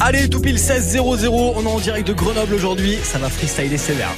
Allez, tout pile 16-0-0, on est en direct de Grenoble aujourd'hui, ça va freestyler sévère.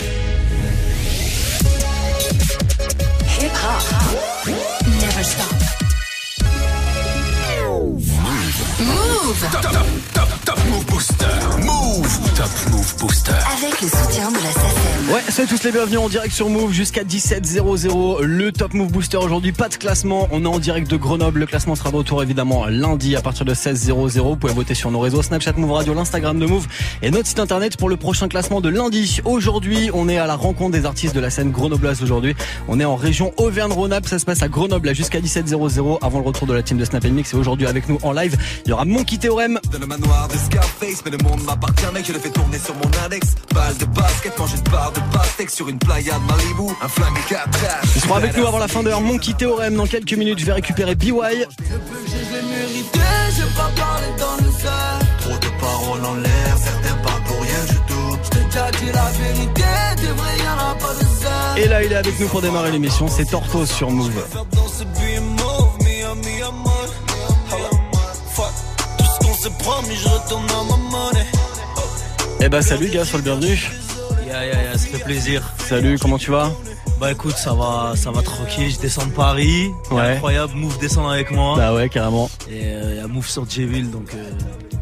Move Booster. Avec le soutien de la SACEM. Ouais, soyez tous les bienvenus en direct sur Move jusqu'à 17h00. Le Top Move Booster aujourd'hui, pas de classement. On est en direct de Grenoble. Le classement sera de retour évidemment lundi à partir de 16h00. Vous pouvez voter sur nos réseaux Snapchat Move Radio, l'Instagram de Move et notre site internet pour le prochain classement de lundi. Aujourd'hui, on est à la rencontre des artistes de la scène grenobloise aujourd'hui. On est en région Auvergne-Rhône-Alpes. Ça se passe à Grenoble là, jusqu'à 17h00 avant le retour de la team de Snap Mix. Et aujourd'hui avec nous en live, il y aura Monkey Théorème, Dans le manoir de Scarface, mais le monde m'appartient, mec, je le fais tourner sur mon index. Balle de basket, mange une part de pastèque sur une playa de Malibu. Un flingue 4 Ils seront avec nous avant la fin d'heure. Monkey Théorème dans quelques minutes. Je vais récupérer BY. Trop de paroles en l'air, certains parlent pour rien du tout. Et là, il est avec nous pour démarrer l'émission. C'est Tortoise sur Move. Dans tout ce qu'on s'est promis, je retourne à ma monnaie. Eh bah salut gars, sois le bienvenu. Ya, ya, ya, ça fait plaisir. Salut, comment tu vas? Bah écoute, ça va, ça va tranquille. Je descends de Paris. Ouais. Incroyable. Move descend avec moi. Bah ouais, carrément. Et il y a Move sur J-Ville, donc euh,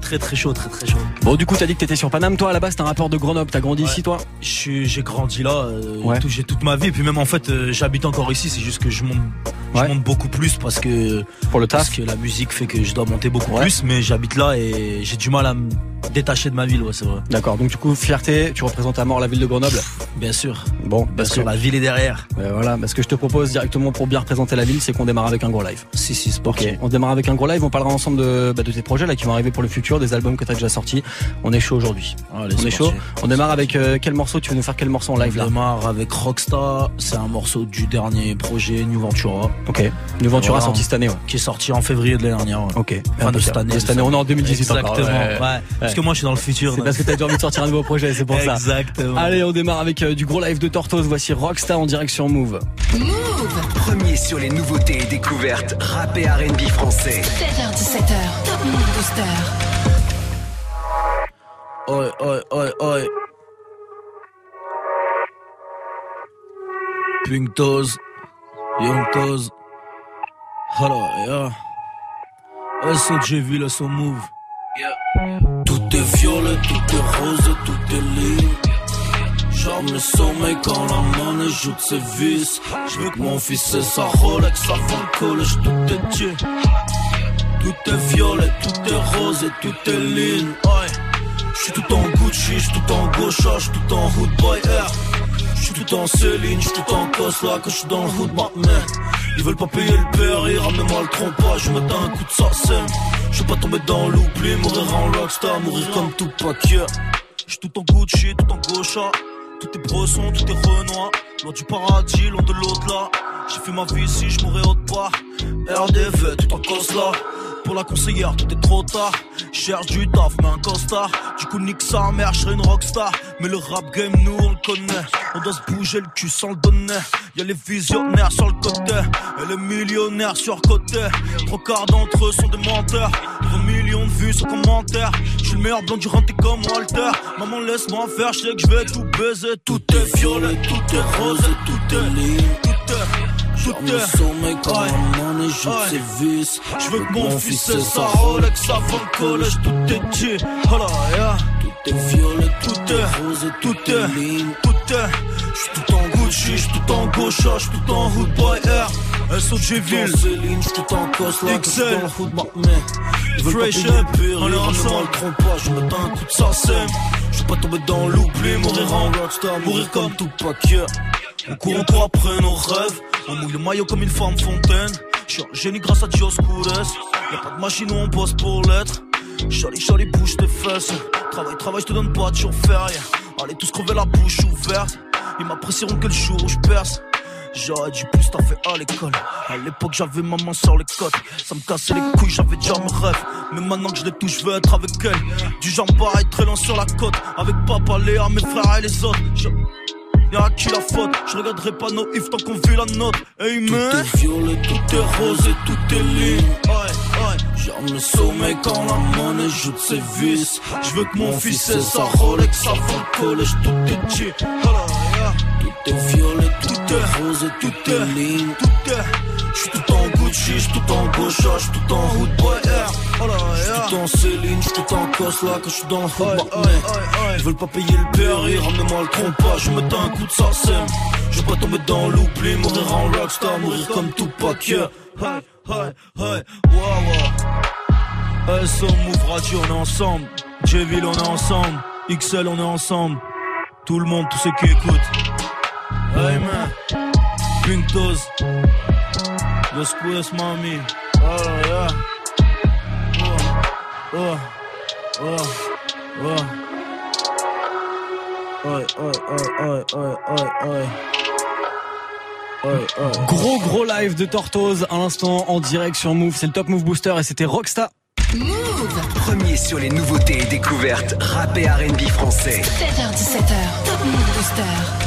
très très chaud, très très chaud. Bon, du coup, t'as dit que t'étais sur Paname. Toi, à la base, t'es un rappeur de Grenoble. T'as grandi Ouais. ici, toi? J'ai grandi là, euh, Ouais. tout- j'ai toute ma vie. Et puis même en fait, euh, j'habite encore ici. C'est juste que je monte, je Ouais. monte beaucoup plus parce que Pour le parce taf que la musique fait que je dois monter beaucoup plus. Mais j'habite là et j'ai du mal à me détacher de ma ville. Ouais, c'est vrai. D'accord, donc du coup, fierté, tu représentes à mort la ville de Grenoble? Bien sûr. Bon, Bien parce que, sûr, la ville est derrière. euh, voilà, parce que je te propose directement pour bien représenter la ville, c'est qu'on démarre avec un gros live. Si si, c'est parti. Ok, on démarre avec un gros live. On parlera ensemble de, bah, de tes projets là qui vont arriver pour le futur, des albums que t'as déjà sortis. On est chaud aujourd'hui. Allez, On est chaud. parti. On démarre avec euh, quel morceau Tu veux nous faire quel morceau en live là On démarre avec Rockstar, c'est un morceau du dernier projet New Ventura Ok. New Ventura Voilà. sorti cette année. Ouais. qui est sorti en février de l'année dernière. ouais. Ok. Enfin, de cette année. De cette année, on est en 2018 Exactement. encore. Ouais. ouais. Parce que moi je suis dans le futur. C'est parce que t'as déjà envie de sortir un nouveau projet, c'est pour ça. Exactement. Allez, on démarre avec euh, du gros live de Tortoise. Voici Rockstar en direct sur Move. Premier sur les nouveautés et découvertes rap et R&B français. 16h17h. Top Move Booster. Oi, oi, oi, oi. Pink Toes, Young Toes. Hello, yeah. SOG Ville, son move? Tout est violet, tout est rose, tout est libre. J'aime le sommeil quand la monnaie joue de ses vis. Je veux que mon fils ait sa Rolex avant le collège, tout est Dieu. Tout est violet, tout est rose tout est ligne. Ouais. J'suis tout en Gucci, j'suis tout en Gaucha, j'suis tout en Hood Boy Air. J'suis tout en Céline, j'suis tout en Cosla, que j'suis dans le Hood Batman. Ils veulent pas payer le péril, ramenez-moi le trompage, je mets un coup de sarcème. J'veux pas tomber dans l'oubli, mourir en rockstar, mourir comme tout paquet. J'suis tout en Gucci, tout en Gaucha. Tout est bresson, tout est renoir. Loin du paradis, loin de l'au-delà. J'ai fait ma vie ici, je mourrai autre part. RDV, tout en Cosla. Pour la conseillère, tout est trop tard. Cherche du taf, mais un costard. Du coup, nique sa mère, je une rockstar. Mais le rap game, nous, on le connaît. On doit se bouger le cul sans le donner. Y'a les visionnaires sur le côté. Et les millionnaires sur côté. Trois quarts d'entre eux sont des menteurs. 20 millions de vues sur commentaires. Je suis le meilleur blanc du renté comme Walter. Maman, laisse-moi faire, je sais que je vais tout baiser. Tout est violet, tout est rose, tout est. Tout est, tout est. sommeil quand Ouais. joue Ouais. ses vis. Je veux que mon fils ait sa Rolex avant le collège. Tout est Dieu. Oh là, yeah. Tout est violet, tout est rose, et tout est ligne. Tout est. J'suis tout en Gucci, j'suis tout en Gaucha, j'suis tout en Hood Boy Air. SOG Ville. Céline, j'suis tout en Cosla, XL. dans le Hood pas Fresh up, on est ensemble. le trompage, je mets un coup de. Je veux pas tomber dans l'oubli, mourir en rockstar, mourir comme tout paquet. On court encore après nos rêves, on mouille le maillot comme une femme fontaine. Je suis un génie grâce à Dios Cures. Y'a pas de machine où on bosse pour l'être. Charlie, Charlie, bouge tes fesses. Travail, travail, je te donne pas de jour férié. Allez tous crever la bouche ouverte. Ils m'apprécieront que le jour où je perce. J'aurais dû plus t'en faire à l'école. À l'époque, j'avais maman sur les côtes. Ça me cassait les couilles, j'avais déjà mes rêves. Mais maintenant que je les touche, je veux être avec elle. Du genre pareil, très lent sur la côte. Avec papa, Léa, mes frères et les autres. Je... Y'a à qui la faute? Je regarderai pas nos ifs tant qu'on vit la note Amen Tout est violet, tout est rose et tout est ligne J'atteins le sommet quand la monnaie joue de ses vis. Je veux que mon fils ait sa Rolex avant le collège, tout est cheap. Tout est violet, tout est rose, tout est ligne. Tout est. J'suis tout en Gucci, j'suis tout en Gaucha, j'suis tout en Hood Boy Air. J'suis tout en Céline, j'suis tout en Cosla quand j'suis dans le. Mais ils veulent pas payer le PRI, ramenez-moi le trompe Je me un coup de sarsem. Je veux pas tomber dans l'oubli, mourir en rockstar, mourir comme Tupac. Yeah. Hey, hey, hey, wow, wow. SO Move Radio, on est ensemble. J-Ville, on est ensemble. XL, on est ensemble. Tout le monde, tous ceux qui écoutent. Hey man, Pink Toes. Después, mami. Oh, yeah. Oh, oh, oh, oh. Oi, oi, oi, oi, oi, oi, oi. Oi, oi. Gros gros live de Tortoise à l'instant en direct sur Move. C'est le Top Move Booster et c'était Rockstar. Premier sur les nouveautés et découvertes rap et R&B français. 16h17h, Top Move Booster.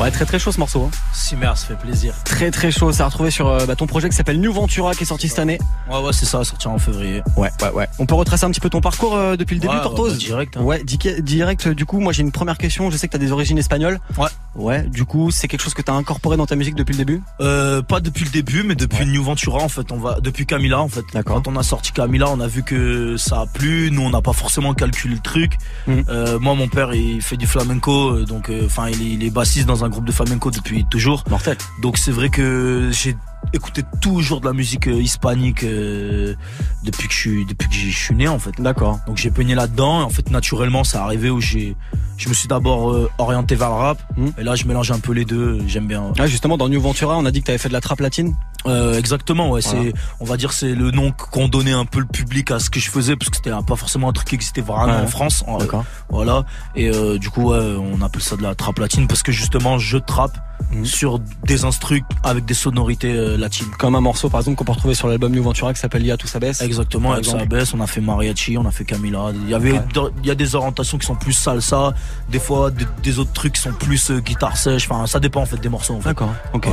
Ouais, très très chaud ce morceau. Hein. Ça fait plaisir. Très très chaud. Ça a retrouvé sur euh, bah, ton projet qui s'appelle New Ventura qui est sorti cette année. Ouais, ouais, c'est ça, sorti en février. Ouais, ouais, ouais. On peut retracer un petit peu ton parcours euh, depuis le début, Ouais, Tortoise bah, direct, hein. Ouais, di- direct. Du coup, moi j'ai une première question. Je sais que t'as des origines espagnoles. Ouais. Ouais. Du coup, c'est quelque chose que t'as incorporé dans ta musique depuis le début? Euh, pas depuis le début, mais depuis Ouais. New Ventura, en fait, on va, depuis Camila, en fait. D'accord. Quand on a sorti Camila, on a vu que ça a plu. Nous, on n'a pas forcément calculé le truc. Euh, moi, mon père, il fait du flamenco, euh, donc, euh, enfin, il est bassiste dans un groupe de flamenco depuis toujours. Mortel. Donc, c'est vrai que j'ai écouté toujours de la musique euh, hispanique euh, depuis que je suis, depuis que je suis né, en fait. D'accord. Donc j'ai peigné là-dedans et en fait naturellement ça arrivé où j'ai je me suis d'abord euh, orienté vers le rap Mhm. et là je mélange un peu les deux, j'aime bien. Ouais, justement, dans New Ventura, on a dit que t'avais fait de la trap latine. Euh, exactement ouais, Voilà. c'est on va dire c'est le nom qu'on donnait un peu le public à ce que je faisais parce que c'était pas forcément un truc qui existait vraiment Ouais. en France. En- D'accord. voilà et euh, du coup ouais, on appelle ça de la trap latine parce que justement je trappe Mhm. sur des instrus avec des sonorités euh, latines. Comme un morceau, par exemple, qu'on peut retrouver sur l'album New Ventura qui s'appelle Ya tout ça baisse. Exactement, avec exemple. Sabès, on a fait mariachi, on a fait Camila. Il y avait, Ouais. il y a des orientations qui sont plus salsa, des fois des, des autres trucs qui sont plus euh, guitare sèche. Enfin, ça dépend en fait des morceaux. En fait. D'accord. Ok.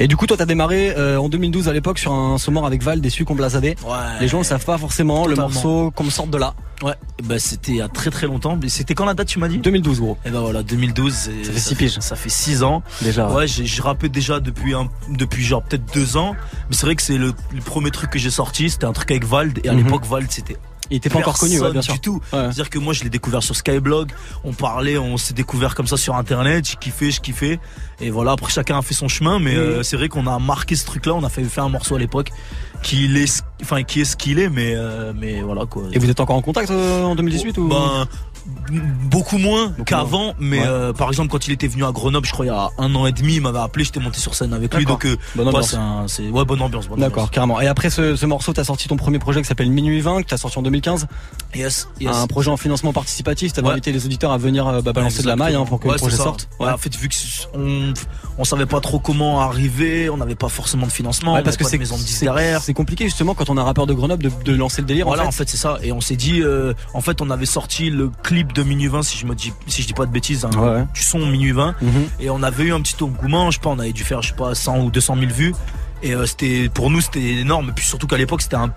Et du coup, toi, t'as démarré euh, en 2012 à l'époque sur un saumon avec Val, déçu qu'on blasadé. Ouais. Les gens ne savent pas forcément le morceau comme sorte de là. Ouais. Ben c'était il y a très très longtemps. C'était quand la date tu m'as dit 2012 gros. Et ben voilà, 2012. c'est- Ça fait six piges. Ça fait 6 ans. Déjà. Ouais, j'ai rappé déjà depuis un, depuis genre peut-être deux ans. Mais c'est vrai que c'est le, le premier truc que j'ai sorti. C'était un truc avec Vald. Et à Mhm. l'époque, Vald, c'était Il était pas encore connu, ouais, personne bien sûr. du tout. Ouais. C'est-à-dire que moi, je l'ai découvert sur Skyblog. On parlait, on s'est découvert comme ça sur Internet. J'ai kiffé, je kiffais. Et voilà, après, chacun a fait son chemin. Mais euh, c'est vrai qu'on a marqué ce truc-là. On a fait faire un morceau à l'époque qui est, enfin, qui est ce qu'il est. Mais, euh, mais voilà, quoi. Et vous êtes encore en contact euh, en 2018 ou? Ben, beaucoup moins qu'avant, mais Ouais. euh, par exemple quand il était venu à Grenoble, je crois il y a un an et demi, il m'avait appelé, j'étais monté sur scène avec lui, donc euh, Bonne ouais, ambiance. c'est ouais bonne ambiance. D'accord, carrément. Et après ce, ce morceau, t'as sorti ton premier projet qui s'appelle Minuit 20, que t'as sorti en 2015. ambiance. Yes, yes. Un projet en financement participatif. T'avais Ouais. invité les auditeurs à venir euh, bah, balancer de la maille hein, pour que le projet sorte. Ouais, en fait, vu que on, savait pas trop comment arriver, on n'avait pas forcément de financement, parce que c'est de maison de disques c'est- derrière. C'est compliqué justement quand on a un rappeur de Grenoble de, de lancer le délire. Voilà, en en fait. fait, c'est ça. Et on s'est dit, euh, en fait, on avait sorti le clip de Minuit 20, si je me dis, si je dis pas de bêtises, hein, Ouais, du son Minuit 20. Mhm. Et on avait eu un petit engouement, je sais pas, on avait dû faire, je sais pas, 100 ou 200 000 vues. Et euh, c'était, pour nous, c'était énorme. Et puis surtout qu'à l'époque, c'était un,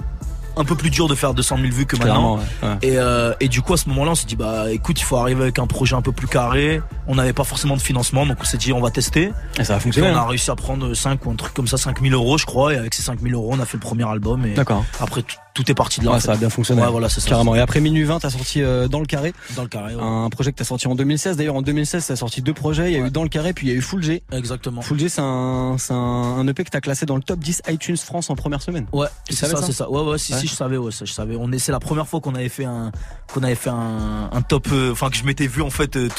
un peu plus dur de faire 200 000 vues que maintenant. Clairement. ouais, ouais. Et, euh, et du coup, à ce moment-là, on s'est dit, bah écoute, il faut arriver avec un projet un peu plus carré. On n'avait pas forcément de financement, donc on s'est dit, on va tester. Et ça a Et fonctionné. on a hein. réussi à prendre 5 ou un truc comme ça, 5 000 euros, je crois. Et avec ces 5 000 euros, on a fait le premier album. Et D'accord. après, tout, est parti de là. Ouais, en ça a bien fonctionné. Ouais, voilà, c'est ça. Carrément. Et après Minuit 20, t'as sorti euh, Dans le Carré, Dans le carré. ouais. un projet que t'as sorti en 2016. D'ailleurs, en 2016, t'as sorti deux projets. Il y a eu Dans le Carré, puis il y a eu Full G. Exactement. Full G, c'est un, c'est un, EP que t'as classé dans le top 10 iTunes France en première semaine. Ouais, Tu c'est savais ça, ça c'est ça. Ouais, ouais, si, si, je savais, ouais, ça, je savais. On est, c'est la première fois qu'on avait fait un, qu'on avait fait un, un top, euh, enfin que je m'étais vu en fait euh,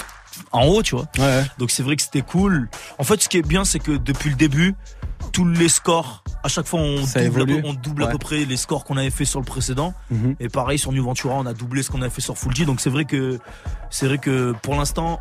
en haut, tu vois. Ouais. Donc c'est vrai que c'était cool. En fait, ce qui est bien, c'est que depuis le début, tous les scores, à chaque fois, on Ça double, à peu, évolue. on double à Ouais. peu près les scores qu'on avait fait sur le précédent. Mhm. Et pareil sur New Ventura, on a doublé ce qu'on avait fait sur Full G. Donc c'est vrai que, c'est vrai que pour l'instant,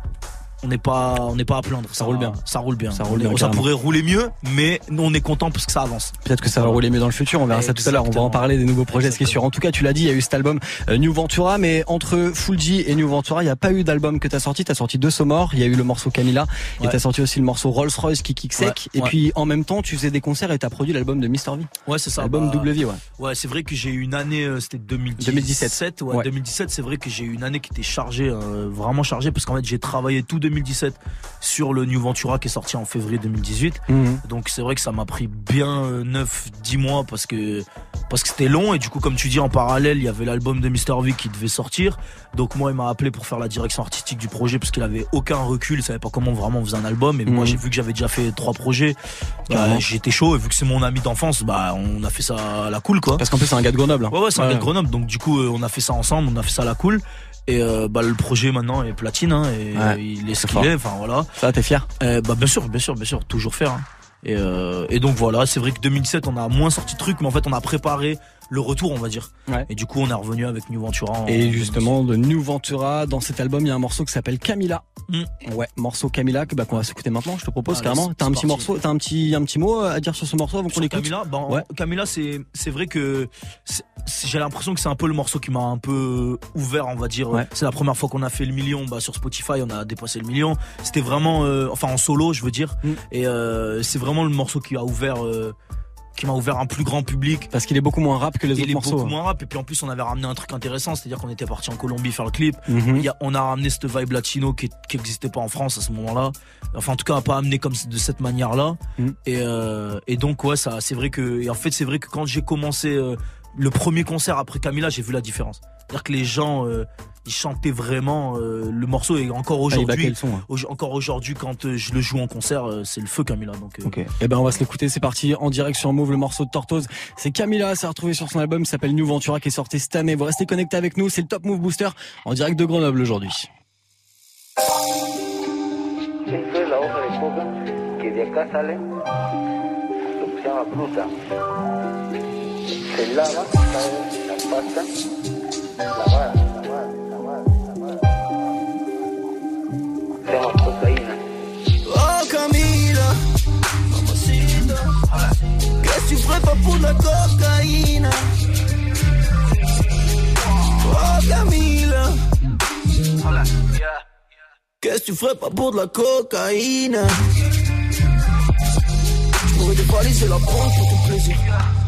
on n'est pas, on n'est pas à plaindre. Ça roule bien. Ça roule bien. Ça roule bien, ça pourrait rouler mieux, mais nous on est content parce que ça avance. Peut-être que ça va rouler mieux dans le futur, on verra ça tout à l'heure. On va en Exactement. parler des nouveaux projets, ce qui est sûr. En tout cas, tu l'as dit, il y a eu cet album euh, New Ventura, mais entre Fulji et New Ventura, il n'y a pas eu d'album que t'as sorti. T'as sorti deux Somors, il y a eu le morceau Camilla, et Ouais. t'as sorti aussi le morceau Rolls Royce qui kick sec. Ouais, Et ouais. puis en même temps, tu faisais des concerts et t'as produit l'album de Mr V, Ouais, c'est ça. l'album bah, Double V, ouais. Ouais, c'est vrai que j'ai eu une année, euh, c'était 2017. 2017. Ouais, Ouais. 2017, c'est vrai que j'ai eu une année qui était chargée, euh, vraiment chargée, parce qu'en fait j'ai travaillé tout 2017 sur le New Ventura qui est sorti en février 2018. Mhm. Donc c'est vrai que ça m'a pris bien 9-10 mois parce que parce que c'était long et du coup comme tu dis en parallèle il y avait l'album de Mr V qui devait sortir. Donc moi il m'a appelé pour faire la direction artistique du projet parce qu'il avait aucun recul, il savait pas comment vraiment on faisait un album et moi Mhm. j'ai vu que j'avais déjà fait trois projets. Bah, j'étais chaud et vu que c'est mon ami d'enfance, bah on a fait ça à la cool quoi. Parce qu'en plus, c'est un gars de Grenoble. hein. Ouais ouais c'est un gars de Grenoble donc du coup euh, on a fait ça ensemble, on a fait ça à la cool. Et euh, bah le projet maintenant est platine hein, et Ouais, il est ce qu'il est, enfin voilà. Ça, t'es fier? Euh, bah bien sûr, bien sûr, bien sûr, toujours faire. hein. Et, euh, et donc voilà, c'est vrai que 2017 on a moins sorti de trucs, mais en fait on a préparé le retour, on va dire. Ouais. Et du coup on est revenu avec New Ventura. en Et 2017. justement, de New Ventura, dans cet album, il y a un morceau qui s'appelle Camilla. Mm. Ouais, morceau Camilla que bah, qu'on va s'écouter maintenant. Je te propose Allez, carrément. T'as un parti. petit morceau, t'as un petit un petit mot à dire sur ce morceau avant qu'on l'écoute. Camilla, bah, Ouais. Camilla, c'est c'est vrai que j'ai l'impression que c'est un peu le morceau qui m'a un peu ouvert, on va dire. Ouais. C'est la première fois qu'on a fait le million, bah sur Spotify, on a dépassé le million. C'était vraiment, euh, enfin en solo, je veux dire. Mm. Et euh, c'est vraiment le morceau qui a ouvert, euh, qui m'a ouvert un plus grand public. Parce qu'il est beaucoup moins rap que les Il autres est morceaux. beaucoup hein. moins rap et puis en plus on avait ramené un truc intéressant, c'est-à-dire qu'on était parti en Colombie faire le clip. Mhm. Il y a- on a ramené cette vibe latino qui qui existait pas en France à ce moment-là. Enfin en tout cas pas amené comme de cette manière-là. Mm. Et, euh, et donc ouais ça c'est vrai que et en fait c'est vrai que quand j'ai commencé euh, le premier concert après Camila j'ai vu la différence. C'est-à-dire que les gens euh, ils chantaient vraiment euh, le morceau et encore Ah, il aujourd'hui hein. au- encore aujourd'hui quand euh, je le joue en concert euh, c'est le feu Camila donc euh, Ok. Eh ben on va se l'écouter. C'est parti en direct sur Move le morceau de Tortoise. C'est Camilla, c'est retrouvé sur son album, il s'appelle New Ventura qui est sorti cette année. Vous restez connectés avec nous. C'est le Top Move Booster en direct de Grenoble aujourd'hui. Oh Camila, qu'est-ce que tu ferais pas pour de la cocaïne? Oh Camila, qu'est-ce que tu ferais pas pour de la cocaïne? Je pourrais dévaliser la banque pour ton plaisir.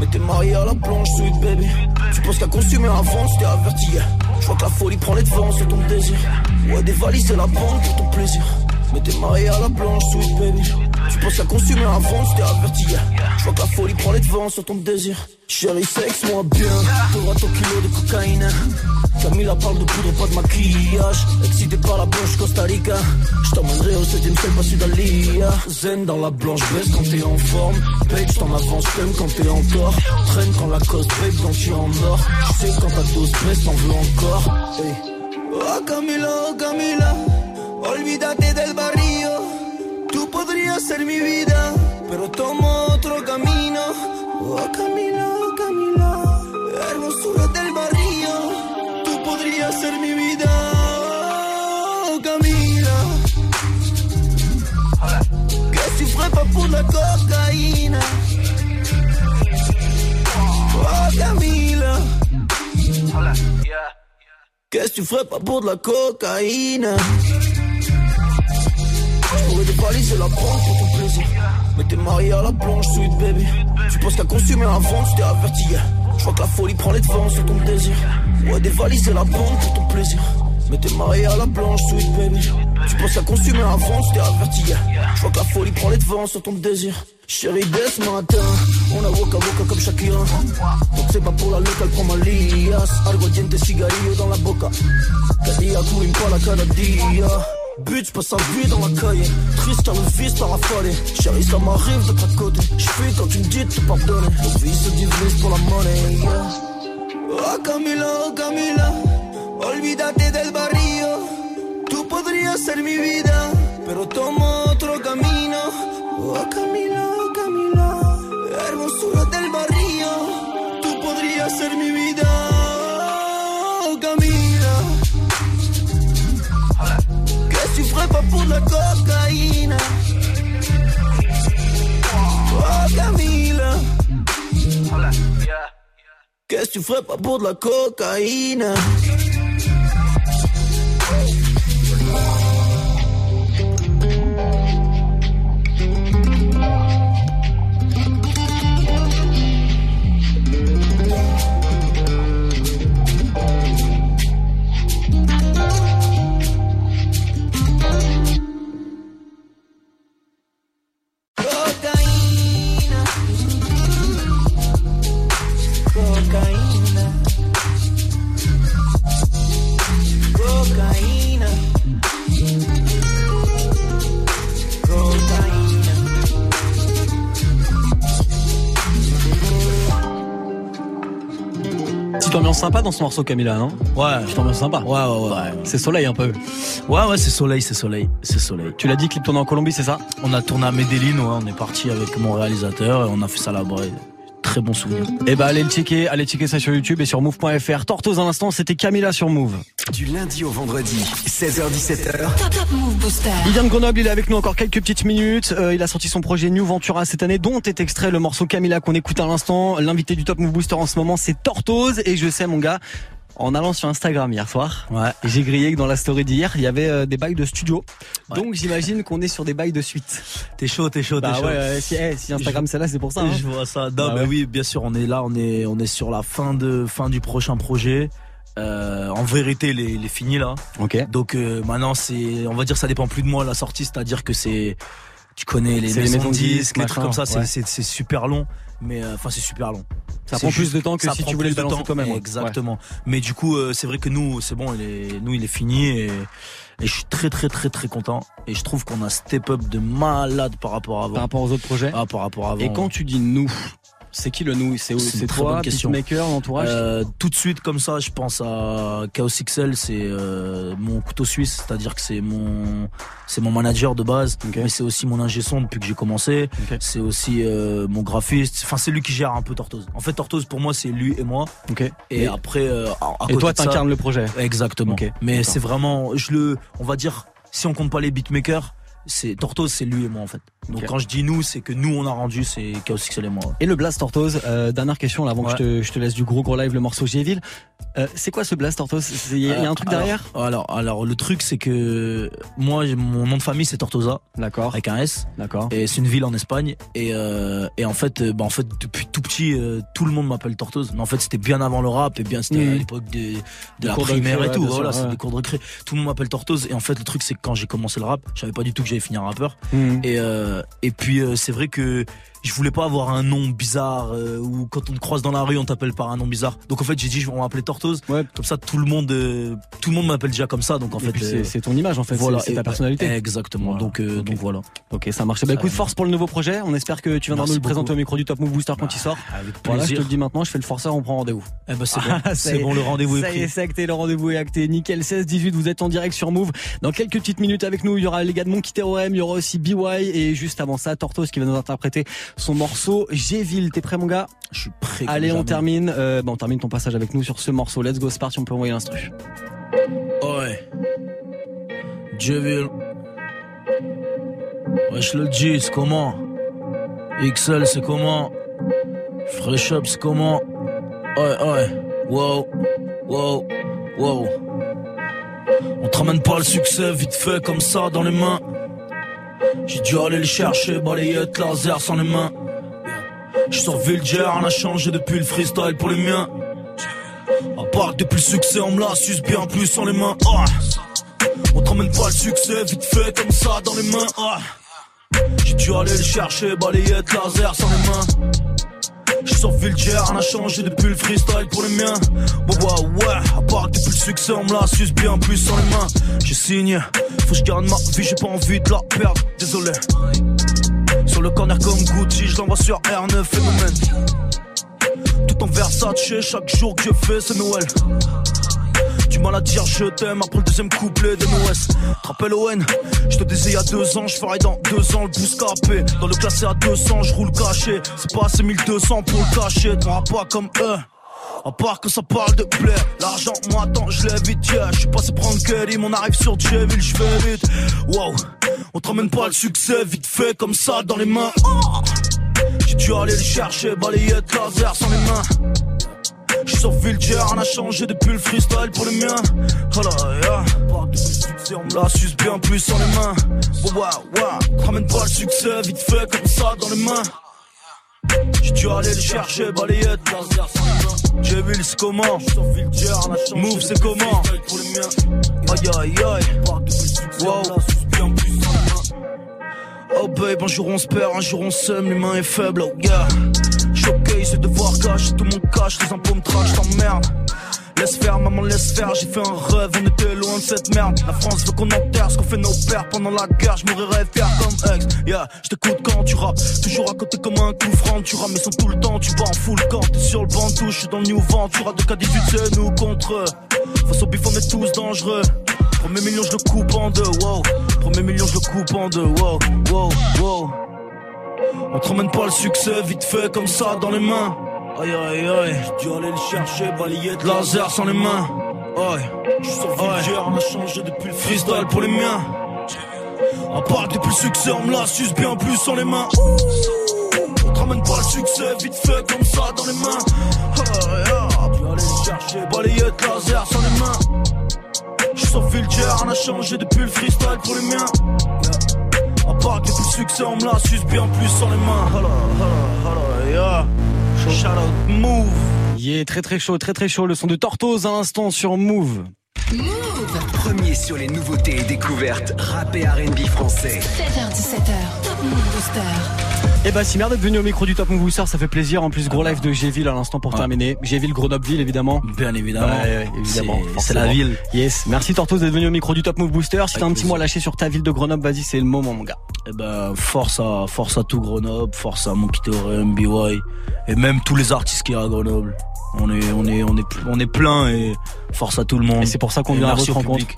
Mais t'es marié à la planche, sweet baby. Tu penses qu'à consommer avant, je t'ai averti. Je vois que la folie prend les devants sur ton désir. Ouais, dévaliser la banque pour ton plaisir. Mais t'es marié à la planche, sweet baby Tu penses qu'à consommer avant, je t'ai averti. Je vois que la folie prend les devants sur ton désir. Chérie, sexe-moi bien. T'auras ton kilo de cocaïne. Camila parle de poudre, pas de maquillage. Excité par la blanche Costa Rica. Je au 7ème ciel, pas Sudalia. Zen dans la blanche baisse quand t'es en forme. Page t'en avance, t'aimes quand t'es en Traîne quand la cause break, donc tu es en or Je sais quand ta dose baisse, t'en veux encore. Hey. Oh Camila, oh Camila. Olvídate del barrio Tú podrías ser mi vida Pero tomo otro camino. Oh Camila, Camila Hermosura del barrio. Tú podrías ser mi vida Oh Camila que pas pour de la cocaïne Oh Camila Qu'est-ce que tu ferais pas pour de la cocaïne Je pourrais dévaliser la banque pour ton plaisir. Mais t'es marié à la planche, sweet baby. Tu penses qu'à consommer avant, je t'ai averti. Je vois que la folie prend les devants sur ton désir. Ouais, dévaliser la banque pour ton plaisir. Mais t'es marié à la planche, sweet baby. Tu penses qu'à consommer avant, je t'ai averti. Je vois que la folie prend les devants sur ton désir. Chérie, dès ce matin On a boca a boca comme Shakira. Donc c'est pas pour la loca, elle prend ma lias Algo diente, cigarillo dans la boca. Cada día para cada Bitch, passe sa vie dans la cahier. Triste car le vice t'a rafalé Chérie, ça m'arrive de côté. Je fais quand tu me dis de te pardonner. Le vice se divise pour la monnaie yeah. Oh Camila, oh Camila. Olvídate del barrio. Tú podrías ser mi vida Pero tomo otro camino. Oh Camila, oh Camila. Hermosura del barrio. Tú podrías ser mi vida tu ferais pas pour de la cocaïne. Oh Camille. Qu'est-ce que tu ferais pas pour de la Cocaïne? Petite ambiance sympa dans ce morceau, Camilla, non? Ouais. Petite ambiance sympa. Ouais, ouais, ouais. C'est soleil un peu. Ouais, ouais, c'est soleil, c'est soleil, c'est soleil. Tu l'as dit, clip tourné en Colombie, c'est ça? On a tourné à Medellin, ouais, on est parti avec mon réalisateur et on a fait ça là-bas. Et Très bon souvenir. Eh ben, allez le checker, allez checker ça sur YouTube et sur move.fr. Tortoise à l'instant, c'était Camilla sur Move. Du lundi au vendredi, 16h17h, Top, top Move Booster. Il vient de Grenoble, il est avec nous encore quelques petites minutes. Euh, il a sorti son projet New Ventura cette année, dont est extrait le morceau Camilla qu'on écoute à l'instant. L'invité du Top Move Booster en ce moment, c'est Tortoise. Et je sais, mon gars, en allant sur Instagram hier soir, Ouais. j'ai grillé que dans la story d'hier, il y avait euh, des bails de studio. Ouais. Donc j'imagine qu'on est sur des bails de suite. T'es chaud, t'es chaud, t'es Bah chaud. ouais, euh, si, eh, si Instagram c'est là, c'est pour ça. hein. Je vois ça. Non, Bah mais oui, bien sûr, on est là, on est, on est sur la fin de, fin du prochain projet. Euh, en vérité, il est, il est fini là. Ok. Donc euh, maintenant, c'est, on va dire, ça dépend plus de moi la sortie, c'est-à-dire que c'est, tu connais les maisons, de disques, les trucs comme ça, c'est, super long. Mais enfin, c'est super long. Ça prend plus de temps que si tu voulais le balancer temps. toi-même. ouais. Exactement. Mais du coup, euh, c'est vrai que nous, c'est bon, il est, nous, il est fini et, et je suis très, très, très, très content. Et je trouve qu'on a step up de malade par rapport à avant. Par rapport aux autres projets. Ah, par rapport à avant. Et quand tu dis nous, c'est qui le nous C'est C'est toi, beatmaker, l'entourage Euh, tout de suite comme ça, je pense à Chaos XL, c'est euh, mon couteau suisse, c'est-à-dire que c'est mon c'est mon manager de base, mais c'est aussi mon ingé son depuis que j'ai commencé. C'est aussi euh, mon graphiste. Enfin, c'est lui qui gère un peu Tortoise. En fait, Tortoise pour moi, c'est lui et moi. Et, Et- après, euh, à, à Et toi, t'incarnes le projet. Exactement. Mais c'est vraiment, je le, on va dire, si on compte pas les beatmakers, c'est Tortoise, c'est lui et moi en fait. Donc quand je dis nous, c'est que nous on a rendu, c'est Chaos XL et moi. Et le Blast Tortoise, euh, dernière question là avant Ouais. que je te, je te laisse du gros gros live le morceau Géville. Euh, c'est quoi ce Blast Tortoise Il y, a- y a un truc Alors- derrière? alors, alors, le truc c'est que moi, mon nom de famille c'est Tortosa D'accord, avec un S. d'accord. Et c'est une ville en Espagne. Et, euh, et en fait, euh, bah, en fait, depuis tout petit, euh, tout le monde m'appelle Tortoise. Mais en fait, c'était bien avant le rap et bien c'était Mhm. à l'époque de, de la de primaire et tout. ouais, voilà, c'est des cours de récré. Tout le monde m'appelle Tortoise. Et en fait, le truc c'est que quand j'ai commencé le rap, je savais pas du tout que j'allais finir rappeur. Mhm. Et, euh, et puis euh, c'est vrai que je voulais pas avoir un nom bizarre euh, ou quand on te croise dans la rue on t'appelle par un nom bizarre. Donc en fait j'ai dit je vais m'appeler Tortoise. Ouais. Comme ça tout le monde euh, tout le monde m'appelle déjà comme ça. Donc en Et fait euh, c'est ton image en fait, voilà c'est- ta personnalité. Exactement. Voilà. Donc euh, donc voilà. Ok, ça marche. Bah écoute, force pour le nouveau projet. On espère que tu viendras nous le présenter au micro du Top Move Booster quand il sort. Avec Voilà, je te le dis maintenant, je fais le forceur, on prend rendez-vous. Eh ben c'est bon, y c'est est. bon, le rendez-vous est Ça est, acté, le rendez-vous est acté. Nickel, 16-18, vous êtes en direct sur Move. Dans quelques petites minutes avec nous, il y aura les gars de Monkey il y aura aussi BY et juste avant ça, Tortos qui va nous interpréter son morceau Géville. T'es prêt mon gars? Je suis prêt. Allez, on jamais. termine. Euh, bah, on termine ton passage avec nous sur ce morceau. Let's go, c'est parti, on peut envoyer l'instru. Ouais. Jeville. Wesh le G, c'est comment XL, c'est comment? Fresh Up, c'est comment? Ouais, ouais. Wow, wow, wow. On te ramène pas le succès vite fait comme ça dans les mains. J'ai dû aller le chercher, balayette laser sans les mains. Je sur Vilger, on a changé depuis le freestyle pour les miens. À part depuis le succès, on me la bien plus sans les mains. Ah. On te ramène pas le succès vite fait comme ça dans les mains. Ah. J'ai dû aller le chercher, balayette laser sans les mains. Je sur Vilger, on a changé depuis le freestyle pour les miens. Bon, ouais, ouais, à part depuis le succès, on me la suce bien plus sans les mains. J'ai signé, faut que je garde ma vie, j'ai pas envie de la perdre, désolé. Sur le corner comme Gucci, je sur R9 phénomène. Tout en Versace, chaque jour que je fais, c'est Noël. Du mal à dire je t'aime après le deuxième couplet de MOS. Te rappelles Owen Je te disais il y a deux ans, je ferai dans deux ans le pouce capé. Dans le classé à 200, je roule caché. C'est pas assez 1200 pour le cacher, t'auras pas comme eux. À part que ça parle de blé, l'argent, moi, attends, je l'ai vite, yeah. Je suis passé prendre Kelly, on arrive sur Jeville, je fais vite. Wow, on te ramène pas le succès, vite fait, comme ça, dans les mains. Oh. J'ai dû aller le chercher, balayette laser sans les mains. J'suis sur Vulture, on a changé depuis le freestyle pour le mien. Oh là, yeah. On me la suce bien plus sans les mains. Ouais, ouais, ramène pas le succès, vite fait, comme ça, dans les mains. J'ai dû aller le chercher, balayette, laser. J'ai vu c'est comment. Move, c'est comment. Aïe, aïe, aïe. Wow. Oh babe, un jour on se perd, un jour on s'aime, l'humain est faible, oh gars. Choqué, c'est devoir cacher tout mon cash, les impôts me trash, t'emmerde. Laisse faire, maman, laisse faire, j'ai fait un rêve, on était loin de cette merde. La France veut qu'on enterre ce qu'on fait nos pères pendant la guerre, je mourrais fier comme ex. Yeah, je t'écoute quand tu rappes, toujours à côté comme un coup franc, tu rames, mais sans tout le temps, tu vas en full camp. T'es sur le banc, touche, dans le new vent, tu rates de K18, c'est nous contre eux. Face au bif, on est tous dangereux. Premier million, je le coupe en deux, wow. Premier million, je le coupe en deux, wow, wow, wow. On te ramène pas le succès, vite fait comme ça dans les mains. Aïe aïe aïe, j'ai dû aller le chercher, balayette, laser sans les mains. Aïe, je suis Vulture, on a changé depuis le freestyle pour les miens. On parle depuis le succès, on me la suce bien plus sans les mains. On te ramène pas le succès, vite fait comme ça dans les mains. Aïe aïe, j'ai dû aller le chercher, balayette, laser sans les mains. Vulture, on a changé depuis le freestyle pour les miens. À part que le succès, on me la suce bien plus sans les mains. Yeah. Shout out, move. Est très très chaud, très très chaud. Le son de Tortoise à l'instant sur Move. Premier sur les nouveautés et découvertes rap et R&B français. 7h17h, Top Move Booster. Eh bah si merde d'être venu au micro du Top Move Booster, ça fait plaisir. En plus, gros live de Géville à l'instant pour terminer. Géville, Grenoble-Ville évidemment. Bien évidemment. Ouais, évidemment. C'est- la ville. Yes. Merci Tortoise d'être venu au micro du Top Move Booster. Si t'as un petit mot à lâcher sur ta ville de Grenoble, vas-y, c'est le moment mon gars. Eh ben, force à, force à tout Grenoble, force à Monkey Theorem, BY, et même tous les artistes qui y a à Grenoble. On est, on est, on est, on est plein et force à tout le monde. Et c'est pour ça qu'on vient à votre rencontre. public.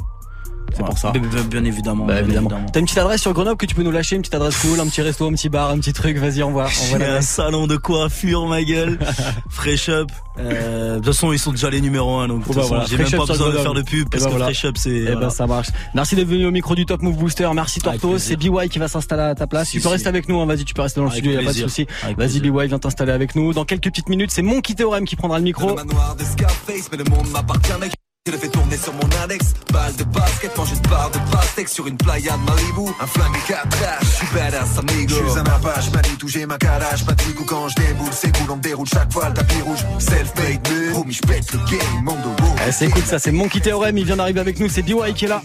C'est Ouais. pour ça. Bien, bien- bien évidemment. Bah bien évidemment. évidemment. T'as une petite adresse sur Grenoble que tu peux nous lâcher, une petite adresse cool, un petit resto, un petit bar, un petit truc, vas-y, envoie. envoie J'ai un salon de coiffure, ma gueule. Fresh Up. Euh, de toute façon, ils sont déjà les numéros 1, donc toute bah voilà, j'ai même pas besoin de faire de pub parce bah que voilà. Fresh Up, c'est. Eh ben ça marche. Merci d'être venu au micro du Top Move Booster. Merci Tortoise. C'est. BY qui va s'installer à ta place. Si, tu peux si. rester avec nous. hein. Vas-y, tu peux rester dans le Avec studio. Y a pas de souci. Vas-y. BY, viens t'installer avec nous. Dans quelques petites minutes, c'est mon Théorème qui prendra le Le micro. manoir de Scarface, mais le monde m'appartient, mec. Je le fais tourner sur mon index. Balle de basket, manger une barre de pastèque sur une playa de Malibu. Un flingue et quatre H, je suis badass amigo. Je suis un apache, manie touché ma calage, pas de ou quand je déboule, c'est cool, on me déroule chaque fois le tapis rouge. Self-made man, homie, je pète le game, monde de. Eh, c'est cool ça, c'est Monkey Théorème, il vient d'arriver avec nous, c'est BY qui est là.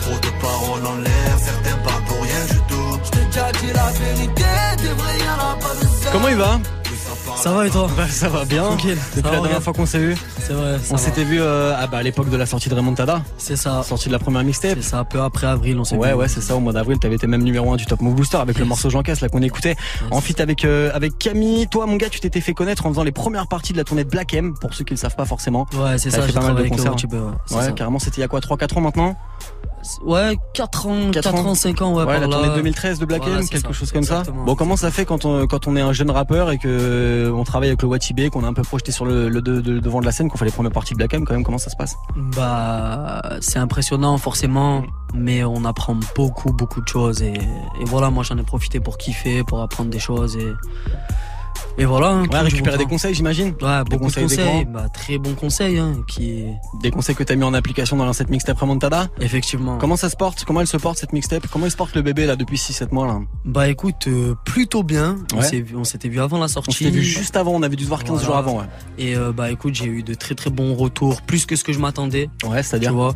Trop de paroles en l'air, certains parlent pour rien du tout. Je t'ai déjà dit la vérité, des vrais y'en a pas de ça. Comment il va Ça va et toi Bah ça va bien. Tranquille. Depuis la dernière fois qu'on s'est vu, C'est vrai, ça on s'était vu euh, ah bah, à l'époque de la sortie de Remontada, C'est ça. sortie de la première mixtape. C'est ça, peu après avril, on s'est Ouais vu. ouais c'est ça au mois d'avril t'avais été même numéro 1 du Top Move Booster avec le morceau Jean Casse là qu'on écoutait en feat avec euh, avec Camille toi mon gars tu t'étais fait connaître en faisant les premières parties de la tournée de Black M pour ceux qui le savent pas forcément Ouais, c'est ça, fait j'ai pas mal de concerts. Ouais. ouais carrément c'était il y a quoi 3-4 ans maintenant? Ouais, 4 ans, 4 4 ans. ans, 5 ans, ouais, ouais par la là. tournée 2013 de Black Voilà, M quelque ça. chose comme ça bon comment ça fait quand on quand on est un jeune rappeur et que euh, on travaille avec le Watibé qu'on est un peu projeté sur le, le de- de- devant de la scène qu'on fait les premières parties de Black M quand même comment ça se passe? Bah, c'est impressionnant forcément, mais on apprend beaucoup, beaucoup de choses et, et voilà, moi j'en ai profité pour kiffer, pour apprendre des choses et et voilà. hein, ouais récupérer des conseils j'imagine. Ouais, beaucoup conseils de conseils, d'écran. bah, très bons conseils, hein, qui des conseils que t'as mis en application dans cette mixtape Remontada effectivement. comment ça se porte? Comment elle se porte cette mixtape? Comment il se porte le bébé là depuis 6-7 mois là? Bah écoute, euh, plutôt bien. On Ouais. s'était vu avant la sortie. On s'était vu juste avant, on avait dû se voir 15 Voilà. jours avant, ouais. Et euh, bah écoute, j'ai eu de très très bons retours, plus que ce que je m'attendais. Ouais, Tu c'est-à-dire vois.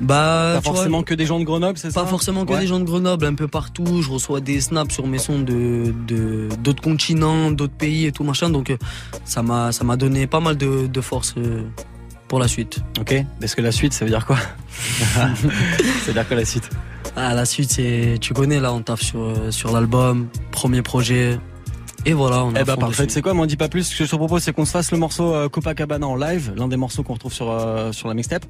Bah pas vois, forcément que des gens de Grenoble, c'est ça Pas forcément que Ouais. des gens de Grenoble, un peu partout. Je reçois des snaps sur mes sons de d'autres continents, d'autres pays et tout machin. Donc euh, ça m'a ça m'a donné pas mal de, de force euh, pour la suite. Ok, est-ce que la suite, ça veut dire quoi Ça veut dire quoi la suite? Ah la suite c'est tu connais là, on taffe sur euh, sur l'album, premier projet. Et voilà, on est Eh bah parfait, c'est quoi, m'en dis pas plus. Ce que je te propose, c'est qu'on se fasse le morceau Copacabana en live, l'un des morceaux qu'on retrouve sur, euh, sur la mixtape.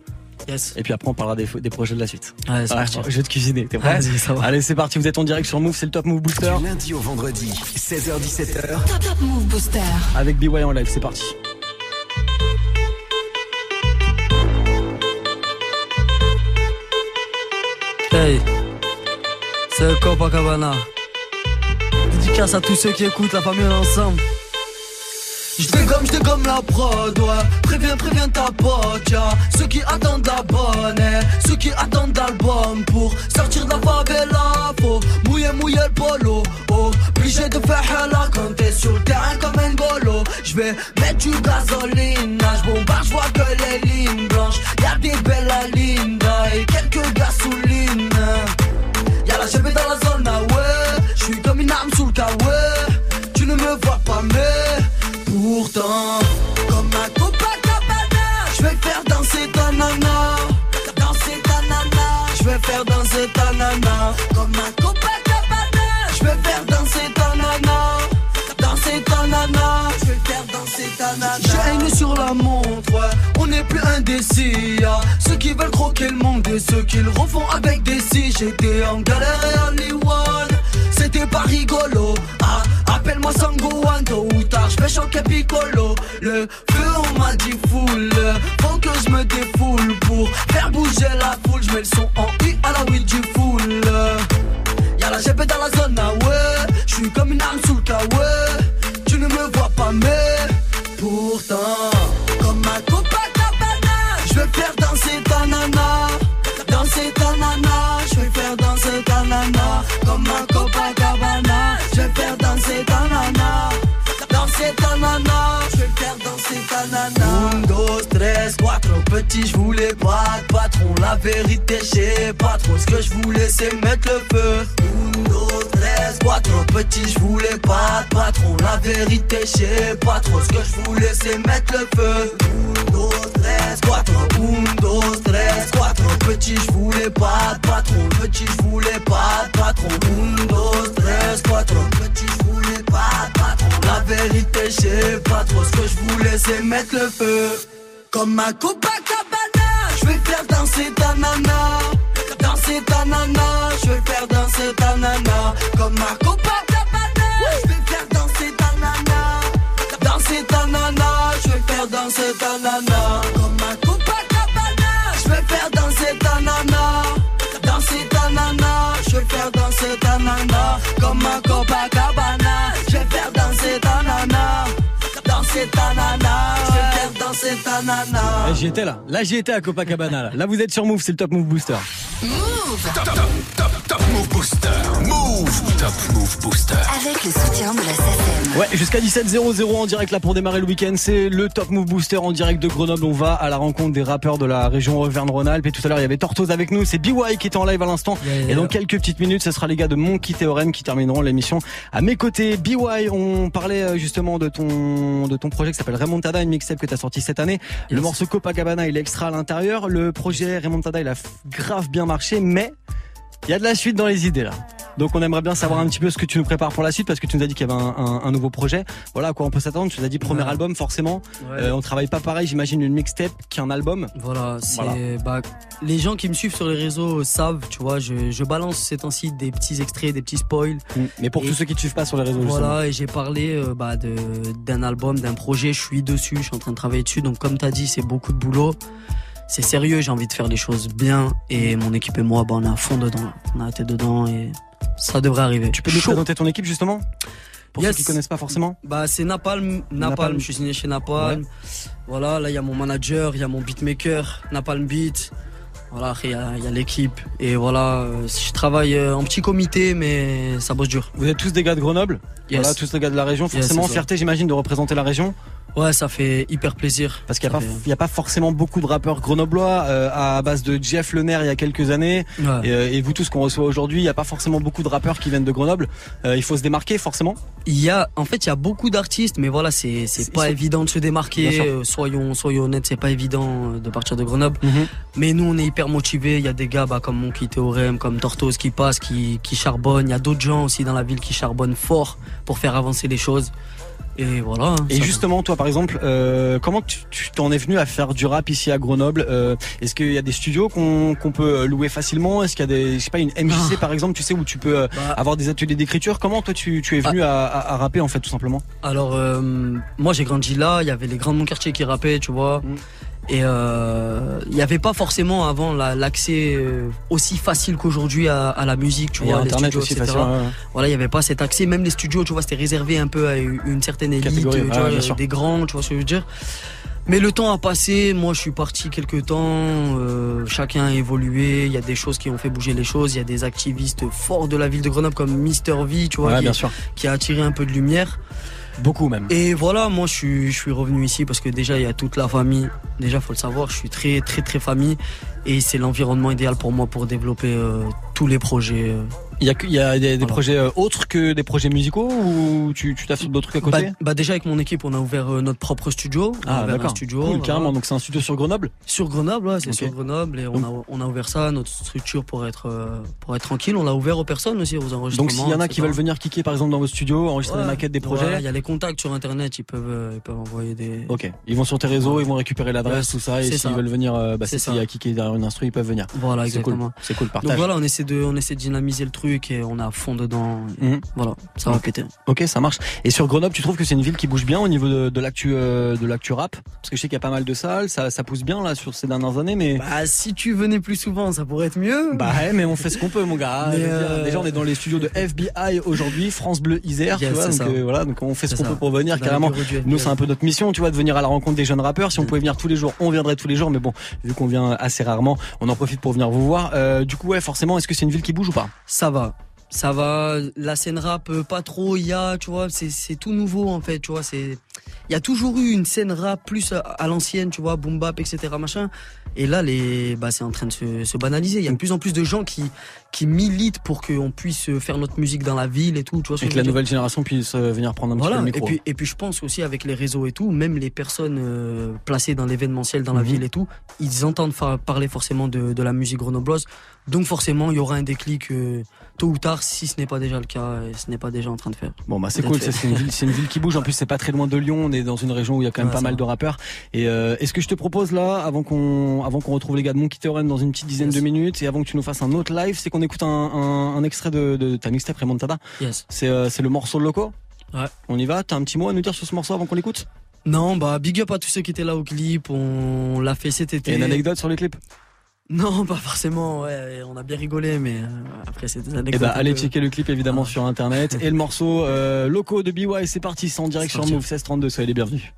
Yes. Et puis après, on parlera des, des projets de la suite. Ouais, c'est parti. je vais te cuisiner, t'es prêt Vas-y, ça va. Allez, c'est parti, vous êtes en direct sur Move, c'est le Top Move Booster. Du lundi au vendredi, 16h17h. Top Top Move Booster. Avec BY en live, c'est parti. Hey, c'est Copacabana. Dédicace à tous ceux qui écoutent, la famille ensemble. Je dégomme, je dégomme la prod, ouais. Préviens, préviens ta pote, ya. Ceux qui attendent la bonne, ceux qui attendent l'album pour sortir de la favela. Faut mouiller, mouiller le polo, oh. Obligé de faire hala quand t'es sur le terrain comme un golo. Je vais mettre du gasoline. Je bombarde, je vois que les lignes blanches. Y'a des belles linda y'a Ceux qui veulent croquer le monde et ceux qui le refont avec des si. J'étais en galère et en Iwan, c'était pas rigolo. Ah, appelle-moi Sangoan, tôt ou tard, vais choquer Piccolo. Le feu, on m'a dit full, faut que je me défoule pour faire bouger la foule. Je mets le son en I à la weed du full. Y'a la GP dans la zone, ah ouais. Je suis comme une arme petit, je voulais pas de patron. La vérité, je sais pas trop. Ce que je voulais, c'est mettre le feu. Un, dos, tres, quatre, petit, je voulais pas de patron. La vérité, je sais pas trop. Ce que je voulais, c'est mettre le feu. Un, dos, tres, quatre, un, dos, tres, petit, je voulais pas de patron. Petit, je voulais pas de patron. Un, dos, tres, quatre, petit, je voulais pas de patron. La vérité, je sais pas trop. Ce que je voulais, c'est mettre le feu. Comme ma Copacabana, je vais faire danser ta nana. Danser ta nana, je vais faire danser ta nana. Comme ma Copacabana, je vais faire danser ta nana. Danser ta nana, je vais faire danser ta nana. Comme ma Copacabana, je vais faire danser ta nana. Danser ta nana, je vais faire danser ta nana. Comme ma Copacabana, je vais faire danser ta nana. Danser ta nana, je nana. Là, j'y étais là. Là, j'y étais à Copacabana. Là. Là, vous êtes sur Move, c'est le Top Move Booster. Top, top, top, top Move Booster. Move. Top Move Booster. Avec le soutien de la SACEM. Ouais, jusqu'à 17h00 en direct là pour démarrer le week-end. C'est le Top Move Booster en direct de Grenoble. On va à la rencontre des rappeurs de la région Auvergne-Rhône-Alpes. Et tout à l'heure, il y avait Tortoise avec nous. C'est BY qui était en live à l'instant. Yeah, yeah. Et dans quelques petites minutes, ce sera les gars de Monkey Theorem qui termineront l'émission à mes côtés. BY, on parlait euh, justement de ton, de ton projet qui s'appelle Remontada, une mixtape que tu as sorti cette année. Le morceau Copacabana, il est extra à l'intérieur. Le projet Remontada, il a grave bien marché, mais il y a de la suite dans les idées là. Donc on aimerait bien savoir un petit peu ce que tu nous prépares pour la suite parce que tu nous as dit qu'il y avait un, un- un nouveau projet. Voilà à quoi on peut s'attendre. Tu nous as dit premier Ouais. album forcément. Ouais. Euh, on travaille pas pareil, j'imagine une mixtape qu'un album. Voilà, c'est Voilà. bah les gens qui me suivent sur les réseaux savent, tu vois, je, je balance ces temps-ci des petits extraits, des petits spoils. Mais pour Et- tous ceux qui te suivent pas sur les réseaux, justement. Voilà, et j'ai parlé euh, bah, de d'un album, d'un projet, je suis dessus, je suis en train de travailler dessus. Donc comme tu as dit, c'est beaucoup de boulot. C'est sérieux, j'ai envie de faire les choses bien et mon équipe et moi, bah, on est à fond dedans. On a tête dedans et ça devrait arriver. Tu peux nous présenter ton équipe justement? Pour Yes. ceux qui connaissent pas forcément. Bah c'est Napalm, Napalm, Napalm. je suis signé chez Napalm. Voilà, là il y a mon manager, il y a mon beatmaker, Napalm Beat. Voilà, il y a, il y a l'équipe. Et voilà, euh, je travaille euh, en petit comité, mais ça bosse dur. Vous êtes tous des gars de Grenoble? Yes. Voilà, tous les gars de la région. Forcément, fierté, j'imagine, de représenter la région. Ouais, ça fait hyper plaisir. Parce qu'il n'y a, pas- fait- il y a pas forcément beaucoup de rappeurs grenoblois euh, à base de Jeff Lener il y a quelques années. Ouais. Et, euh, et vous tous qu'on reçoit aujourd'hui, il n'y a pas forcément beaucoup de rappeurs qui viennent de Grenoble. Euh, il faut se démarquer forcément. Il y a, en fait, il y a beaucoup d'artistes, mais voilà, c'est pas sont- évident de se démarquer. Euh, Soyons, soyons honnêtes, c'est pas évident de partir de Grenoble. Mais nous, on est hyper motivés. Il y a des gars bah, comme Monkey Théorème, comme Tortoise qui passent, qui, qui charbonnent. Il y a d'autres gens aussi dans la ville qui charbonnent fort pour faire avancer les choses. Et voilà. Et ça- justement, toi, par exemple, euh, comment tu t'en es venu à faire du rap ici à Grenoble Euh, Est-ce qu'il y a des studios qu'on peut louer facilement? Est-ce qu'il y a des, je sais pas, une MJC Ah. par exemple, tu sais, où tu peux euh, Bah. avoir des ateliers d'écriture? Comment toi tu, tu es venu à, à- à rapper en fait, tout simplement? Alors, euh, moi j'ai grandi là, il y avait les grands de mon quartier qui rappaient, tu vois. Mm. Et euh, il n'y avait pas forcément avant la- l'accès euh, aussi facile qu'aujourd'hui à, à la musique, tu vois, les Internet studios, aussi etc. facile. ouais, ouais. Voilà, il n'y avait pas cet accès. Même les studios, tu vois, c'était réservé un peu à une certaine élite, Catégorie, tu vois, des grands, tu vois ce que je veux dire. Mais le temps a passé, moi je suis parti quelques temps, euh, chacun a évolué, il y a des choses qui ont fait bouger les choses, il y a des activistes forts de la ville de Grenoble comme Mister V, tu vois, Ouais, qui a attiré un peu de lumière. Beaucoup même. Et voilà, moi je suis, revenu ici parce que déjà il y a toute la famille. Déjà faut le savoir, je suis très très très famille et c'est l'environnement idéal pour moi pour développer euh, tous les projets. Il y a, y a des, projets euh, autres que des projets musicaux ou tu fait d'autres trucs à côté Bah, bah, déjà avec mon équipe on a ouvert euh, notre propre studio. On Ah d'accord. studio. Cool, carrément. Donc c'est un studio sur Grenoble. Sur Grenoble, ouais, c'est sur Grenoble et on a, on a ouvert ça, notre structure pour être euh, pour être tranquille. On l'a ouvert aux personnes aussi, aux enregistrements. Donc s'il y en a qui veulent venir kicker par exemple dans vos studios, enregistrer des maquettes, des projets. Il y a les contacts sur internet, ils peuvent ils peuvent envoyer des. Ok, ils vont sur tes réseaux, ils vont récupérer l'adresse, tout ça, et s'ils veulent venir, bah, C'est s'il y a kicker derrière une instru, ils peuvent venir. Voilà cool, exactement. c'est cool, Donc partage. voilà, on essaie de on essaie de dynamiser le truc et on est à fond dedans. Mhm. Voilà, ça va péter. Ok, ça marche. Et sur Grenoble, tu trouves que c'est une ville qui bouge bien au niveau de, de l'actu euh, de l'actu rap? Parce que je sais qu'il y a pas mal de salles, ça, ça pousse bien là sur ces dernières années, mais Bah si tu venais plus souvent, ça pourrait être mieux. bah ouais, mais on fait ce qu'on peut, mon gars. Euh, Déjà, on est dans les studios de FBI aujourd'hui, France Bleu Isère, tu vois. Donc euh, voilà, donc on fait ce qu'on peut pour venir carrément. Nous, c'est un peu notre mission, tu vois, de venir à la rencontre des jeunes rappeurs. Si on Mm. pouvait venir tous les jours, on viendrait tous les jours. Mais bon, vu qu'on vient assez rarement, on en profite pour venir vous voir. Du coup, ouais, forcément, est-ce que c'est une ville qui bouge ou pas? Ça va. Ça va, la scène rap, euh, pas trop, il y a, tu vois, c'est, tout nouveau en fait, tu vois, c'est, il y a toujours eu une scène rap plus à, à l'ancienne, tu vois, boom bap, etc., machin. Et là, les, bah, c'est en train de se, se banaliser. Il y a de plus en plus de gens qui, qui militent pour qu'on puisse faire notre musique dans la ville et tout, tu vois. ce Et que la nouvelle génération puisse euh, venir prendre un petit peu le et micro. puis, et puis je pense aussi avec les réseaux et tout, même les personnes euh, placées dans l'événementiel, dans la Mhm. ville et tout, ils entendent parler forcément de, de la musique grenobloise. Donc forcément, il y aura un déclic euh, tôt ou tard, si ce n'est pas déjà le cas et ce n'est pas déjà en train de faire. Bon bah c'est cool, c'est une ville, c'est une ville qui bouge. En plus c'est pas très loin de Lyon. On est dans une région où il y a quand même Ouais, pas mal va. de rappeurs. Et euh, est-ce que je te propose là, avant qu'on avant qu'on retrouve les gars de Monkey Theorem dans une petite dizaine Yes. de minutes et avant que tu nous fasses un autre live, c'est qu'on écoute un, un, un extrait de, de ta mixtape Remontada. Yes. C'est euh, c'est le morceau loco. Ouais. On y va? T'as un petit mot à nous dire sur ce morceau avant qu'on l'écoute? Non, bah big up à tous ceux qui étaient là au clip, on l'a fait cet été. Et une anecdote sur le clip Non, pas forcément, ouais, on a bien rigolé, mais euh, après c'est des Eh anecdotes. bah un allez peu- checker le clip évidemment Ah. sur internet et le morceau euh, loco de BY. C'est parti, c'est en direct sur. Move 1632. Soyez les bienvenus.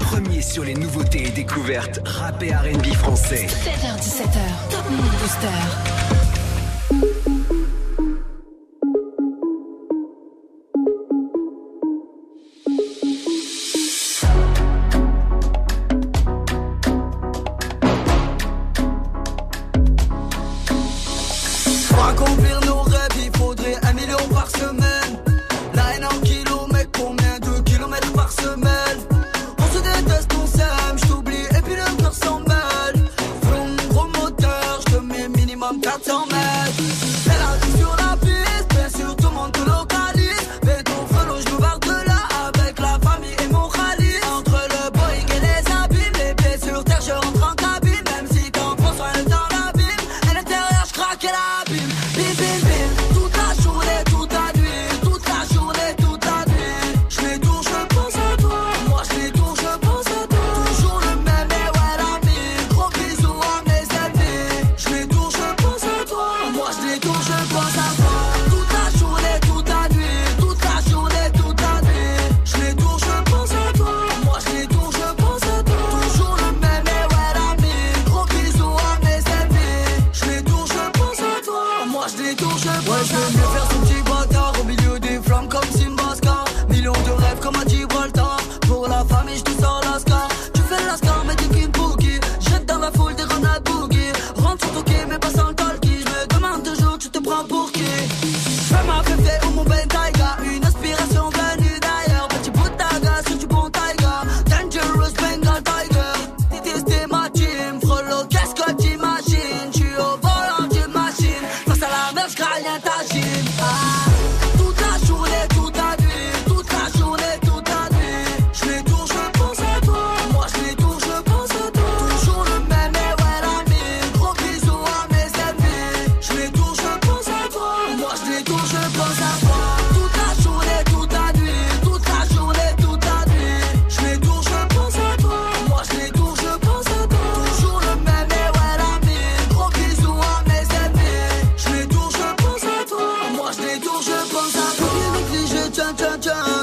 Premier sur les nouveautés et découvertes rap et R&B français. 16h17h, Top Move Booster.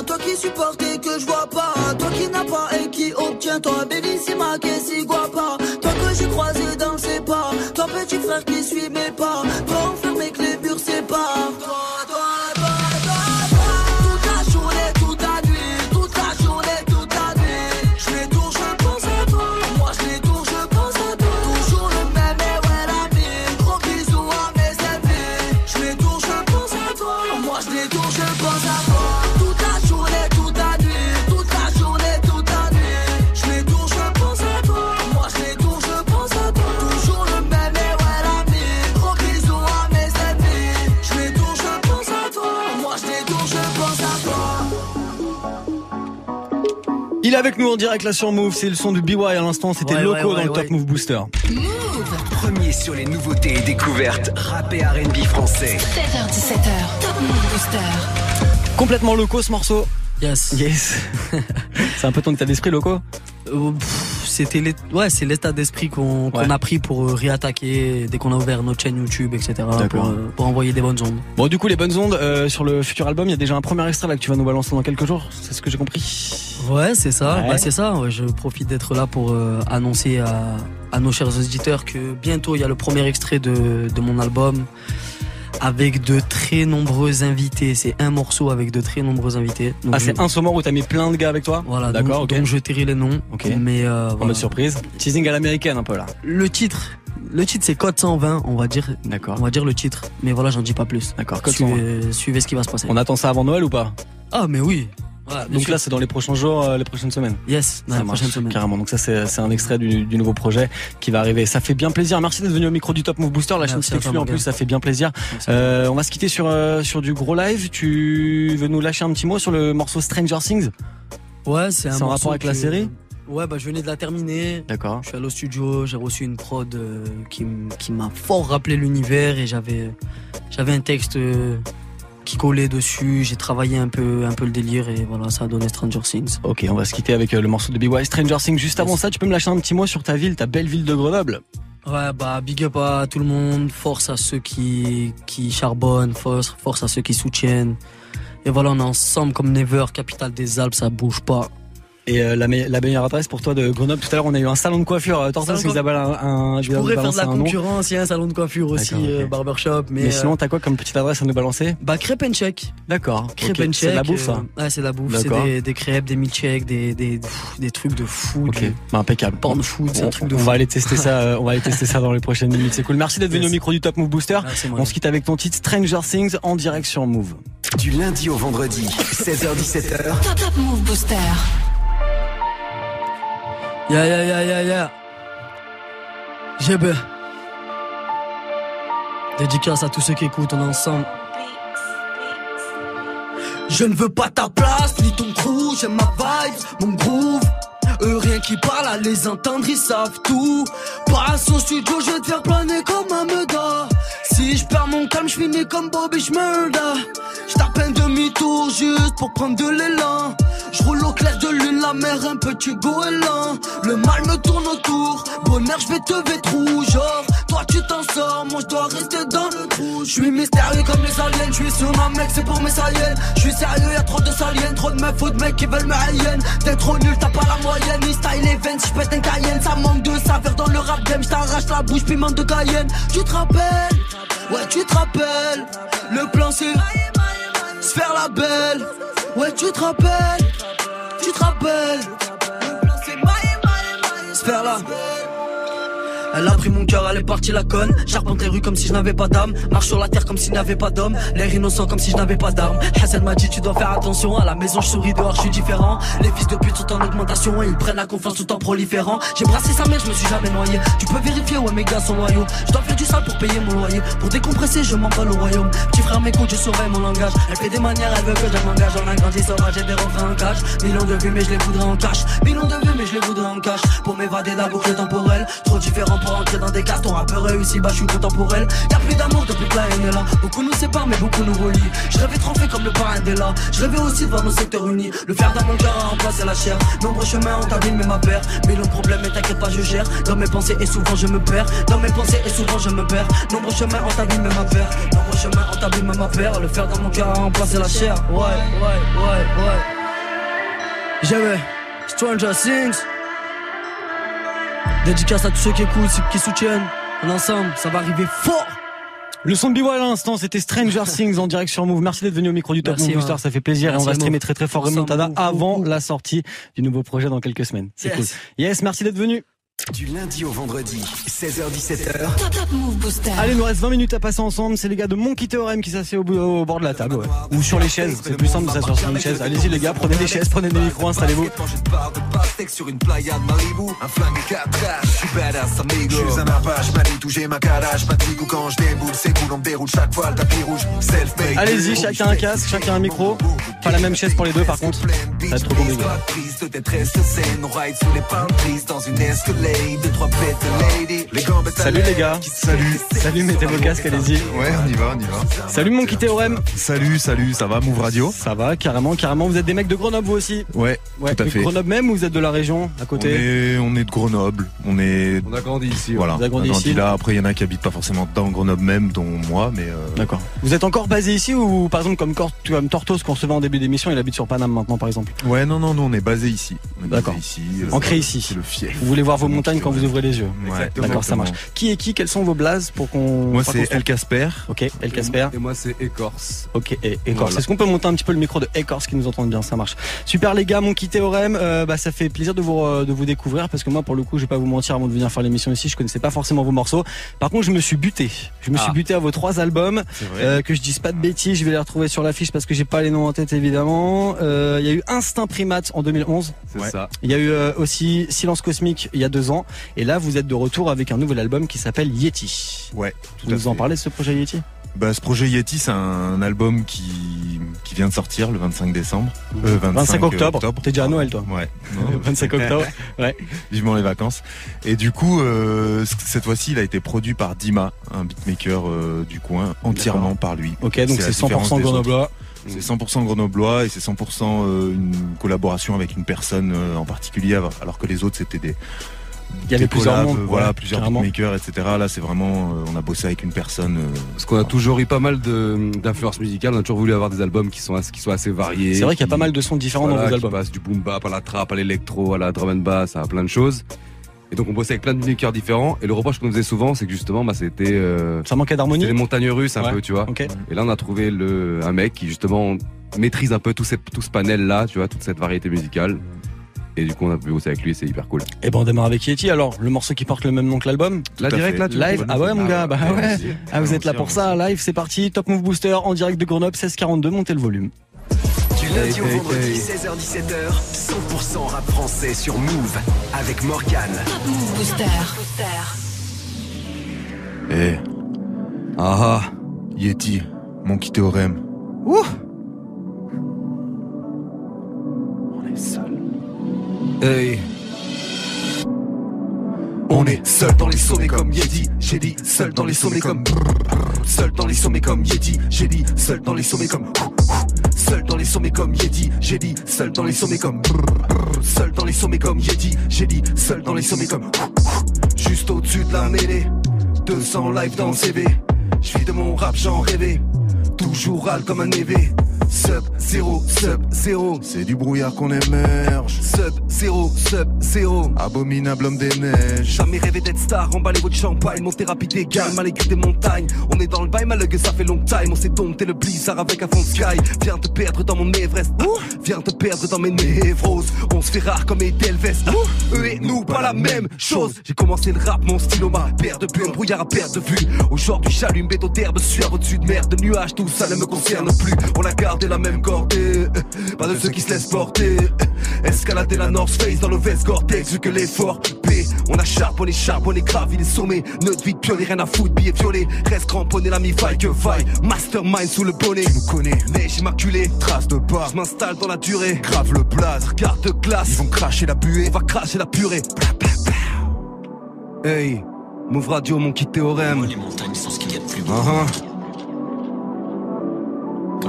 toi qui supporte et que je vois pas, toi qui n'as pas et qui oh obtient, toi bellissima que si guapa, toi que j'ai croisé dans ses pas, toi petit frère qui suit mes pas, toi avec nous en direct là sur Move, c'est le son du BY à l'instant, c'était Ouais, Loco ouais, dans ouais, le Top. Move Booster. Premier sur les nouveautés et découvertes rap et R&B français. 16h17h, Top Move Booster. Complètement Loco ce morceau. Yes. Yes. c'est un peu ton état d'esprit Loco? Euh, C'était ouais, c'est l'état d'esprit qu'on Ouais. a pris pour euh, réattaquer dès qu'on a ouvert notre chaîne YouTube, etc. Pour, euh, pour envoyer des bonnes ondes. Bon du coup les bonnes ondes euh, sur le futur album, il y a déjà un premier extrait là que tu vas nous balancer dans quelques jours, c'est ce que j'ai compris. Ouais, c'est ça. Ouais. Bah, c'est ça. je profite d'être là pour euh, annoncer à, à nos chers auditeurs que bientôt il y a le premier extrait de, de mon album avec de très nombreux invités. C'est un morceau avec de très nombreux invités. Donc, Ah c'est je- un sonore où t'as mis plein de gars avec toi Voilà, D'accord, donc, je tairai les noms. Ok. Mais euh, voilà. mode surprise. Teasing à l'américaine un peu là. le titre, le titre c'est Code 120, on va dire. D'accord. On va dire le titre, mais voilà, j'en dis pas plus. D'accord, code 120. Suivez, suivez ce qui va se passer. On attend ça avant Noël ou pas? Ah, mais oui. Voilà, Donc là c'est dans les prochains jours, euh, les prochaines semaines. yes, dans Ça marche, semaine. Carrément. Donc ça c'est un extrait du, du nouveau projet qui va arriver. Ça fait bien plaisir. Merci d'être venu au micro du Top Move Booster. La chaîne s'exclut en plus, ça fait bien plaisir. Euh, on va se quitter sur euh, sur du gros live. Tu veux nous lâcher un petit mot sur le morceau Stranger Things? Ouais, c'est un C'est en rapport avec la série? Ouais, bah je venais de la terminer. D'accord. Je suis allé au studio, j'ai reçu une prod qui, qui m'a fort rappelé l'univers et j'avais j'avais un texte qui collait dessus. J'ai travaillé un peu un peu le délire et voilà, ça a donné Stranger Things. Ok, on va se quitter avec euh, le morceau de BY Stranger Things. Juste avant ça, tu peux me lâcher un petit mot sur ta ville, ta belle ville de Grenoble? Ouais, bah big up à tout le monde, force à ceux qui qui charbonnent, force force à ceux qui soutiennent. Et voilà, on est ensemble comme Never, capitale des Alpes, ça bouge pas. Et euh, la, me- la meilleure adresse pour toi de Grenoble, tout à l'heure on a eu un salon de coiffure. Euh, de Isabelle, un, un, Je pourrais faire de la concurrence, il y a un salon de coiffure aussi, euh, barbershop, mais, Mais, sinon, euh, t'as quoi comme petite adresse à nous balancer? Bah crêpe and check. D'accord. Crêpe and C'est de la check, bouffe, ça euh, Ouais, c'est de la bouffe. C'est des, des crêpes, des milkshakes, des, des, pff, des trucs de fou. Ok, du bah, impeccable. porn food, c'est On, un truc de on fou. va aller tester ça. euh, on va aller tester ça dans les prochaines minutes. C'est cool. Merci d'être venu au micro du Top Move Booster. Ah, c'est moi. On se quitte avec ton titre Stranger Things en direct sur Move. Du lundi au vendredi, 16h17h, Top Top Move Booster. Ya ya ya ya ya. GB. Dédicace à tous ceux qui écoutent, on est ensemble. Je ne veux pas ta place, ni ton crew, j'aime ma vibe, mon groove. Eux rien qui parlent, à les entendre, ils savent tout. Passe au studio, je vais te faire planer comme un meda. Si je perds mon calme, je finis comme Bobby Schmurda. Je tape un demi-tour juste pour prendre de l'élan. Je roule au clair de lune, la mer, un petit goéland. Le mal me tourne autour, bonheur, je vais te trou Genre, toi tu t'en sors, moi je dois rester dans le trou. Je suis mystérieux comme les aliens, je suis sur un mec, c'est pour mes saliennes. Je suis sérieux, y'a trop de saliennes, trop de meufs ou de mecs qui veulent me haïenne. T'es trop nul, t'as pas la moyenne, ni style event, je pète un cayenne. Ça manque de saveur dans le rap game, je t'arrache la bouche, piment de cayenne. Tu te rappelles, ouais, tu te rappelles. Le plan c'est se faire la belle. Ouais, tu te rappelles, tu te rappelles. Le plan c'est se faire la elle a pris mon cœur, elle est partie la conne. J'arpente les rues comme si je n'avais pas d'âme. Marche sur la terre comme s'il n'y avait pas d'homme. L'air innocent comme si je n'avais pas d'armes. Hassan m'a dit tu dois faire attention. À la maison je souris dehors, je suis différent. Les fils de pute sont en augmentation et ils prennent la confiance tout en proliférant. J'ai brassé sa mère, je me suis jamais noyé. Tu peux vérifier, ouais mes gars sont loyaux. Je dois faire du sale pour payer mon loyer. Pour décompresser, je m'envole au royaume. Petit frère m'écoute, je saurai mon langage. Elle fait des manières, elle veut que je m'engage. On a grandi des refrains en cash. Millions de vues, mais je les voudrais en cash. Millions de vues, mais je les voudrais en cash. Pour m'évader de la boucle temporelle. Trop différent pour entrer dans des cases. Ton rappeur réussi, bah je suis contemporain. Y'a plus d'amour depuis que la haine est là. Beaucoup nous séparent, mais beaucoup nous relient. Je rêvais trempé comme le parrain des. Je rêvais aussi de voir nos secteurs unis. Le fer dans mon cœur a remplacé la chair. Nombreux chemins ont abîmé ma paire. Millions de problèmes, mais t'inquiète pas, je gère. Dans mes pensées, et souvent je me perds. Dans mes pensées, et souvent je me perds. Nombreux chemins ont abîmé ma paire. Nombreux chemins ont abîmé ma paire. Le fer dans mon cœur a remplacé la chair. Ouais, ouais, ouais, ouais. J'avais Stranger Things. Dédicace à tous ceux qui écoutent, qui soutiennent. On est ensemble, ça va arriver fort. Le son de Biwa à l'instant, c'était Stranger Things en direct sur Move. Merci d'être venu au micro du Top Merci, Move Booster, ouais. ça fait plaisir. Merci, et on va streamer très très fort Remontada avant la sortie du nouveau projet dans quelques semaines. C'est Yes. cool. Yes, merci d'être venu. Du lundi au vendredi, 16h17h. Top, top Move Booster. Allez, il nous reste 20 minutes à passer ensemble. C'est les gars de Monkey Theorem qui s'assied au, bord de la table, ouais. Ou sur les chaises. C'est plus simple de s'asseoir sur une chaise. Allez-y, les gars, prenez des chaises, prenez des micros, installez-vous. Manger une barre de pastèque sur une playa de Malibu Un flingue et 4 je suis badass amigo Je suis un apache, Manitou, j'ai ma calage, pas de coup quand je déboule, c'est cool, on me déroule chaque fois le tapis rouge, self-made. Allez-y, chacun un casque, chacun un micro. Pas la même chaise pour les deux, par contre. Ça va être trop compliqué. On Salut les gars. Salut. Salut, mettez vos casques, allez-y. Ouais, on y va, on y va. Salut Monkey Theorem. Salut, salut, ça va, Move Radio? Ça va, carrément, carrément. Vous êtes des mecs de Grenoble, vous aussi? Ouais, Ouais, tout à de fait. Grenoble même ou vous êtes de la région à On côté est, on est de Grenoble, on est... On a grandi ici. Voilà, Vous avez grandi ici là. Après, il y en a qui habitent pas forcément dans Grenoble même, dont moi, mais... euh, D'accord. Vous êtes encore basé ici ou par exemple comme, Tortos qu'on recevait en début d'émission, il habite sur Paname maintenant par exemple? Ouais, non, non, nous, on est basé ici. On D'accord. ici. Ancré euh, ici. C'est le fief. Vous voulez voir vos quand vous ouvrez les yeux Ouais, D'accord, ça marche. Qui est qui? Quels sont vos blazes pour qu'on. Moi, c'est El Casper. Ok, El Casper. Et moi, c'est Écorce. Ok, et Écorce. Voilà. Est-ce qu'on peut monter un petit peu le micro de Écorce qui nous entendent bien? Ça marche. Super les gars, mon kit théorème, euh, bah, ça fait plaisir de vous, euh, de vous découvrir parce que moi, pour le coup, je vais pas vous mentir avant de venir faire l'émission ici, je connaissais pas forcément vos morceaux. Par contre, je me suis buté. Je me suis Ah. buté à vos trois albums. Euh, que je dise pas de bêtises, je vais les retrouver sur l'affiche parce que j'ai pas les noms en tête évidemment. Euh, Il y a eu Instinct Primate en 2011. C'est Ouais. ça. Il y a eu euh, aussi Silence Cosmique il y a deux ans. Et là, vous êtes de retour avec un nouvel album qui s'appelle Yeti. Ouais, tout Vous à nous en parlez de ce projet Yeti? Bah, ce projet Yeti, c'est un album qui, qui vient de sortir le 25 décembre. Euh, 25, 25 octobre. octobre. T'es déjà à Noël, toi. Ouais. Non, 25 octobre. Ouais. Vivement les vacances. Et du coup, euh, cette fois-ci, il a été produit par Dima, un beatmaker euh, du coin, entièrement par lui. Ok, donc c'est différence 100% des autres. grenoblois. C'est 100% grenoblois et c'est 100% euh, une collaboration avec une personne euh, en particulier, alors que les autres c'était des. Il y avait des plusieurs collabs, mondes, voilà, ouais, plusieurs beatmakers, etc. Là, c'est vraiment, euh, on a bossé avec une personne. euh, Parce qu'on a toujours eu pas mal d'influences musicales. On a toujours voulu avoir des albums qui sont, qui soient assez variés. C'est vrai qu'il y a pas mal de sons différents voilà, dans vos qui albums. passent du boom bap à la trap, à l'électro, à la drum and bass, à plein de choses. Et donc on bossait avec plein de beatmakers différents. Et le reproche qu'on nous faisait souvent, c'est que justement, bah, c'était euh, Ça manquait c'était d'harmonie les montagnes russes un Ouais. peu, tu vois. Et là, on a trouvé le, un mec qui justement maîtrise un peu tout, ces- tout ce panel-là, tu vois, toute cette variété musicale. Et du coup, on a pu bosser avec lui, c'est hyper cool. Et ben on démarre avec Yeti alors, le morceau qui porte le même nom que l'album? À direct, fait. là, tu Live, ah ouais mon gars, bah ouais. Ah vous êtes là pour ça, live c'est parti, Top Move Booster en direct de Grenoble 1642, montez le volume. Du lundi au hey, vendredi, hey. 16h17h, 100% rap français sur Move avec Morgane. Top Move Booster. Eh, Ah ah. Yeti, mon qui théorème. On est seul dans les sommets comme Yeti, j'ai dit seul dans les sommets comme Seul dans les sommets comme Yeti, j'ai dit seul dans les sommets comme Seul dans les sommets comme Yeti, j'ai dit seul dans les sommets comme Seul dans les sommets comme Yeti, j'ai dit seul dans les sommets comme Juste au-dessus de la mêlée, 200 live dans CV, je vis de mon rap j'en rêvais, toujours râle comme un évé, sub zéro, sub zéro, C'est du brouillard qu'on émerge. sub zéro, sub zéro. Abominable homme des neiges. Jamais rêvé d'être star, emballez votre champagne, montez rapide et gagne, malgré des montagnes. On est dans le bail, malgré ça fait long time, on s'est dompté le blizzard avec un fond de sky. Viens te perdre dans mon Everest, viens te perdre dans mes névroses. On se fait rare comme Edelvest, eux et nous, pas la même chose. J'ai commencé le rap, mon stylo m'a paire de bulle, brouillard à perte de vue. Aujourd'hui, j'allume béton d'herbe, suave au-dessus de mer, de nuages, tout ça ne me concerne plus. On a gardé la même cordée, pas de ceux qui se laissent porter. Escalader la North Face dans le veste Gore-Tex, vu que l'effort paie. On a charbonné, charbonné, gravi les sommets. Notre vie de pionnier, rien à foutre, billet violet. Reste cramponné, l'ami vaille que vaille. Mastermind sous le bonnet. Tu nous connais, Neige immaculée, trace de pas, je m'installe dans la durée. grave le blaze. Garde de glace, Ils vont cracher la buée. on va cracher la purée. Hey, Move Radio, mon kit théorème. Les montagnes sont ce qu'il y a de plus beau. Ah, ah.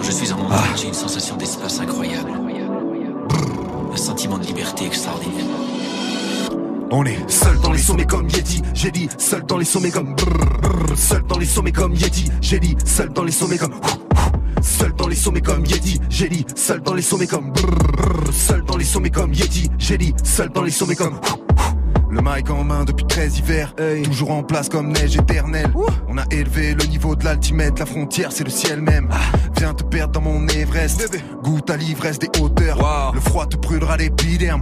Quand je suis en montagne, j'ai une sensation d'espace incroyable. Un sentiment de liberté extraordinaire. On est Seul dans les sommets comme Yeti, j'ai dit seul dans les sommets comme brrr, Seul dans les sommets comme Yeti, j'ai dit seul dans les sommets comme Seul dans les sommets comme Yeti, j'ai dit seul dans les sommets comme brrr, Seul dans les sommets comme Yeti, j'ai dit seul dans les sommets comme Le mic en main depuis 13 hivers, toujours en place comme neige éternelle. On a élevé le niveau de l'altimètre, la frontière c'est le ciel même. Viens te perdre dans mon Everest, goûte à l'ivresse des hauteurs. Le froid te brûlera l'épiderme.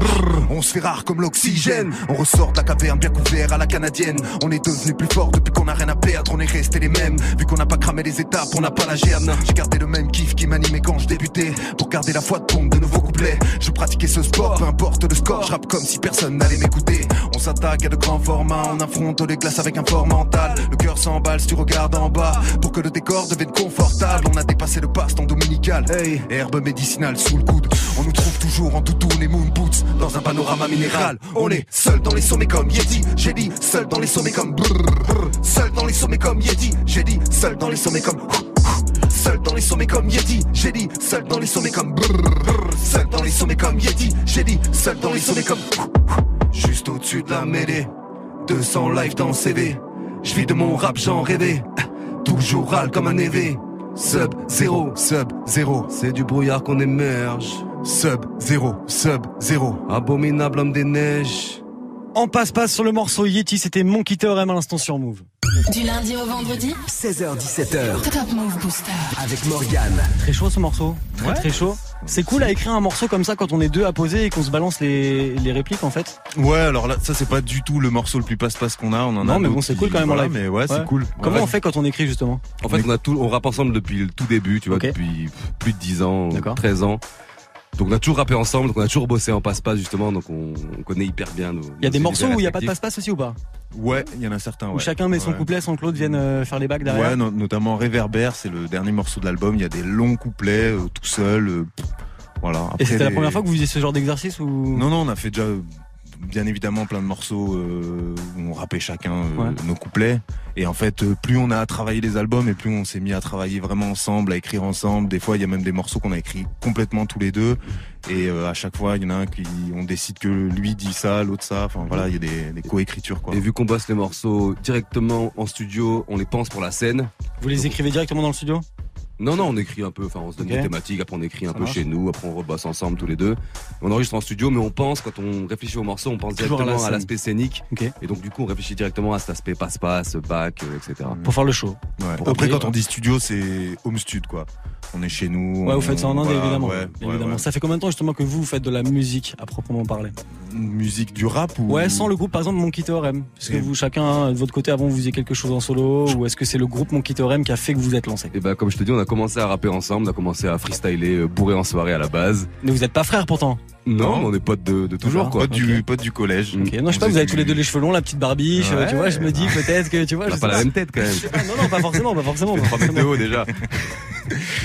On se fait rare comme l'oxygène. On ressort de la caverne bien couvert à la canadienne. On est devenu plus fort depuis qu'on a rien à perdre. On est resté les mêmes, vu qu'on n'a pas cramé les étapes, on n'a pas la germe. J'ai gardé le même kiff qui m'animait quand je débutais. Pour garder la foi de pompe de nouveaux couplets. Je pratiquais ce sport, peu importe le score. Je rappe comme si personne n'allait m'écouter. On s'attaque à de grands formats, on affronte les glaces avec un fort mental. Le cœur s'emballe si tu regardes en bas. Pour que le décor devienne confortable, on a dépassé le passe-temps dominical. Hey, herbe médicinale sous le coude. On nous trouve toujours en toutoune et moon boots dans un panorama minéral. On est seul dans les sommets comme Yeti. J'ai dit seul dans les sommets comme brrr, seul dans les sommets comme Yeti. J'ai dit seul dans les sommets comme Seul dans les sommets comme Yeti, j'ai dit seul dans les sommets comme brrr, brrr. Seul dans les sommets comme Yeti, j'ai dit seul dans les sommets comme Juste au-dessus de la mêlée 200 live dans CV Je vis de mon rap, j'en rêvais Toujours râle comme un évé Sub zéro, sub zéro C'est du brouillard qu'on émerge. Sub zéro, sub zéro Abominable homme des neiges. En passe-passe sur le morceau Yeti, c'était Monkey Theorem à l'instant sur Move. Du lundi au vendredi 16h17h Top Move Booster. avec Morgane. Très chaud ce morceau, très Ouais. très chaud. C'est cool à écrire un morceau comme ça quand on est deux à poser et qu'on se balance les, les répliques en fait. Ouais, alors là, ça c'est pas du tout le morceau le plus passe-passe qu'on a. On en Non, a mais bon, c'est cool quand même en live. Mais ouais, Ouais. c'est cool. Comment Ouais. on fait quand on écrit justement? En fait, on a tout, on rappe ensemble depuis le tout début, tu vois, depuis plus de 10 ans, D'accord. 13 ans. Donc on a toujours rappé ensemble, donc on a toujours bossé en passe-passe justement, donc on, on connaît hyper bien nos. Il y a des morceaux où il n'y a pas de passe-passe aussi ou pas? Ouais, il y en a certains. Où Ouais. chacun met son Ouais. couplet sans que l'autre vienne euh, faire les bacs derrière? Ouais, no- notamment Réverbère, c'est le dernier morceau de l'album. Il y a des longs couplets, euh, tout seul. euh, voilà. Et c'était la première fois que vous faisiez ce genre d'exercice ou? Non, non, on a fait déjà euh, bien évidemment plein de morceaux euh, où on rappait chacun euh, Ouais. nos couplets. Et en fait, euh, plus on a travaillé les albums et plus on s'est mis à travailler vraiment ensemble, à écrire ensemble. Des fois, il y a même des morceaux qu'on a écrits complètement tous les deux. Et euh, à chaque fois, il y en a un qui, on décide que lui dit ça, l'autre ça. Enfin voilà, il y a des, des co-écritures quoi. Et vu qu'on bosse les morceaux directement en studio, on les pense pour la scène. Vous les écrivez directement dans le studio? Non, non, on écrit un peu, enfin on se donne Ok. des thématiques, après on écrit un Ça peu marche. chez nous, après on rebosse ensemble tous les deux. On enregistre en studio, mais on pense, quand on réfléchit au morceau, on pense Toujours directement à l'aspect scénique. Et donc du coup, on réfléchit directement à cet aspect passe-passe, bac, euh, etc. Pour faire le show. Ouais. Pour Après, quand on dit studio, c'est home stud quoi. On est chez nous. Ouais, on- vous faites ça en Inde voilà, évidemment. ouais, Bien ouais, évidemment. ouais. Ça fait combien de temps justement que vous, vous faites de la musique à proprement parler? Musique du rap ou? Ouais, sans le groupe par exemple Monkey Theorem. Est-ce que vous chacun de votre côté avant vous faisiez quelque chose en solo ou est-ce que c'est le groupe Monkey Theorem qui a fait que vous êtes lancé? Et bah comme je te dis, on a commencé à rapper ensemble, on a commencé à freestyler, euh, bourrer en soirée à la base. Mais vous êtes pas frères pourtant. Non, on est potes de, de toujours quoi. Pote du, Ok. pote du collège. Ok, non, je sais pas, vous avez tous les deux les cheveux longs, la petite barbiche, euh, Ouais. tu vois, je me dis peut-être que tu vois, On je pas la pas. même tête quand même. Ah, non, non, pas forcément, pas forcément. pas 3 mètres de forcément. haut déjà.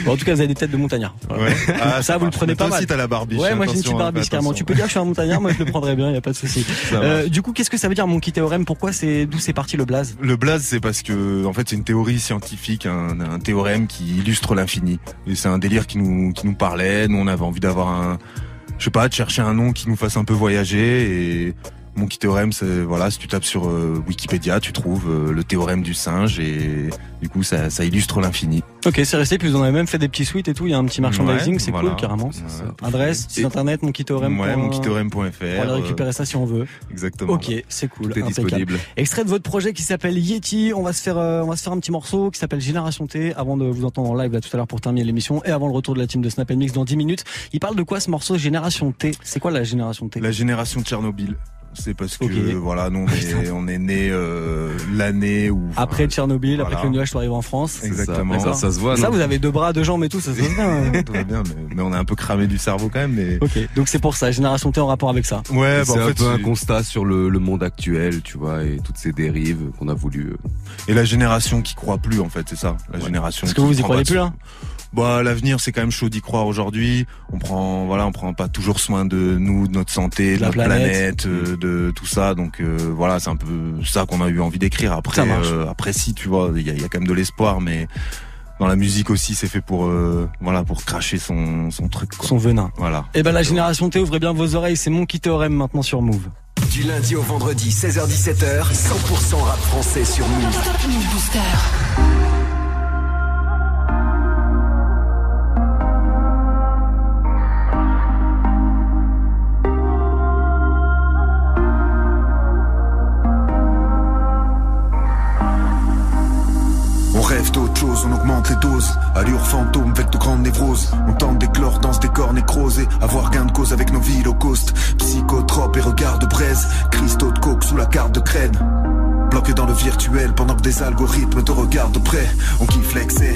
Bon, en tout cas, vous avez des têtes de. Voilà. Ouais. Ah, Ça, vous le prenez Mais toi pas mal. aussi, t'as la barbiche. Ouais, moi j'ai une petite hein, barbiche carrément. Tu peux dire que je suis un montagnard, moi je le prendrais bien, y a pas de souci. Euh, du coup, qu'est-ce que ça veut dire Monkey Theorem Pourquoi c'est d'où c'est parti le blaze? Le blaze, c'est parce que, en fait, c'est une théorie scientifique, un, un théorème qui illustre l'infini. Et c'est un délire qui nous, qui nous parlait. Nous, on avait envie d'avoir un, je sais pas, de chercher un nom qui nous fasse un peu voyager. Et Monkey voilà, si tu tapes sur euh, Wikipédia, tu trouves euh, le théorème du singe et du coup, ça, ça illustre l'infini. Ok, c'est resté, puis vous en avez même fait des petits suites et tout, il y a un petit merchandising, Ouais, c'est voilà. cool carrément. Adresse, site Et- internet, Monkey Theorem. Ouais, monkeytheorem.fr. On va récupérer ça si on veut. Exactement. Ok, c'est cool. Tout est impeccable. disponible. Extrait de votre projet qui s'appelle Yeti. On va se faire, euh, on va se faire un petit morceau qui s'appelle Génération T avant de vous entendre en live là tout à l'heure pour terminer l'émission et avant le retour de la team de Snap Mix dans 10 minutes. Il parle de quoi ce morceau Génération T? C'est quoi la Génération T? La génération Tchernobyl. C'est parce que voilà, nous on est, on est né euh, l'année où Après Tchernobyl, après que le nuage soit arrivé en France. Exactement. Ça, ça se voit, Ça, vous avez deux bras, deux jambes et tout, ça se passe bien. hein. Tout va bien, mais, mais on est un peu cramé du cerveau quand même. Mais Ok, donc c'est pour ça, Génération T en rapport avec ça. ouais, bah, c'est en un fait, peu un constat sur le, le monde actuel, tu vois, et toutes ces dérives qu'on a voulu. euh, et la génération qui croit plus en fait, c'est ça. La génération. Parce que vous, vous y croyez plus là Bah l'avenir c'est quand même chaud d'y croire aujourd'hui. On prend voilà, on prend pas toujours soin de nous, de notre santé, de, la notre planète. planète, euh, de tout ça. Donc euh, voilà, c'est un peu ça qu'on a eu envie d'écrire. Après, euh, après si tu vois, il y a, il y a quand même de l'espoir, mais dans la musique aussi, c'est fait pour euh, voilà pour cracher son son truc. Quoi. Son venin. Voilà. Et ben la Génération T, ouvrez bien vos oreilles, c'est Monkey Theorem maintenant sur Move. Du lundi au vendredi, 16h17h, 100% rap français sur Move. Top Move Booster. on augmente les doses. Allure fantôme, avec de grandes névroses. On tente d'éclore dans ce décor nécrosé. Avoir gain de cause avec nos vies low cost. Psychotrope et regard de braise. Cristaux de coke sous la carte de crène. Bloqué dans le virtuel pendant que des algorithmes te regardent de près. On kiffe l'excès.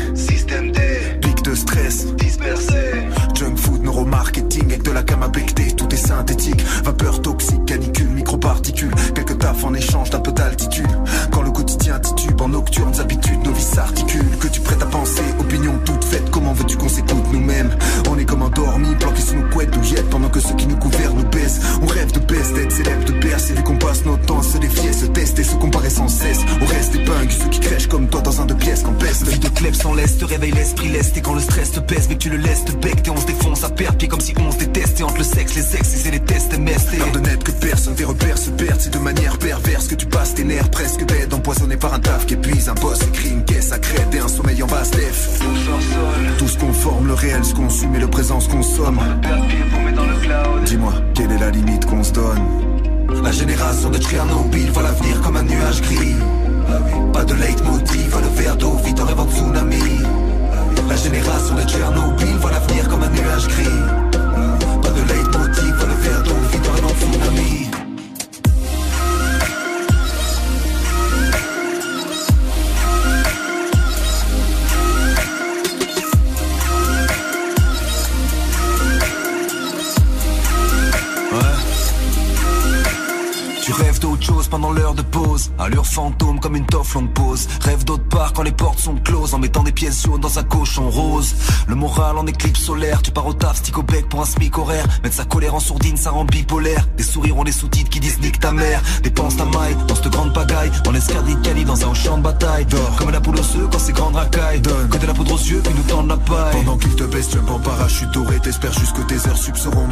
Ça rend bipolaire. Des sourires ont des sous-titres qui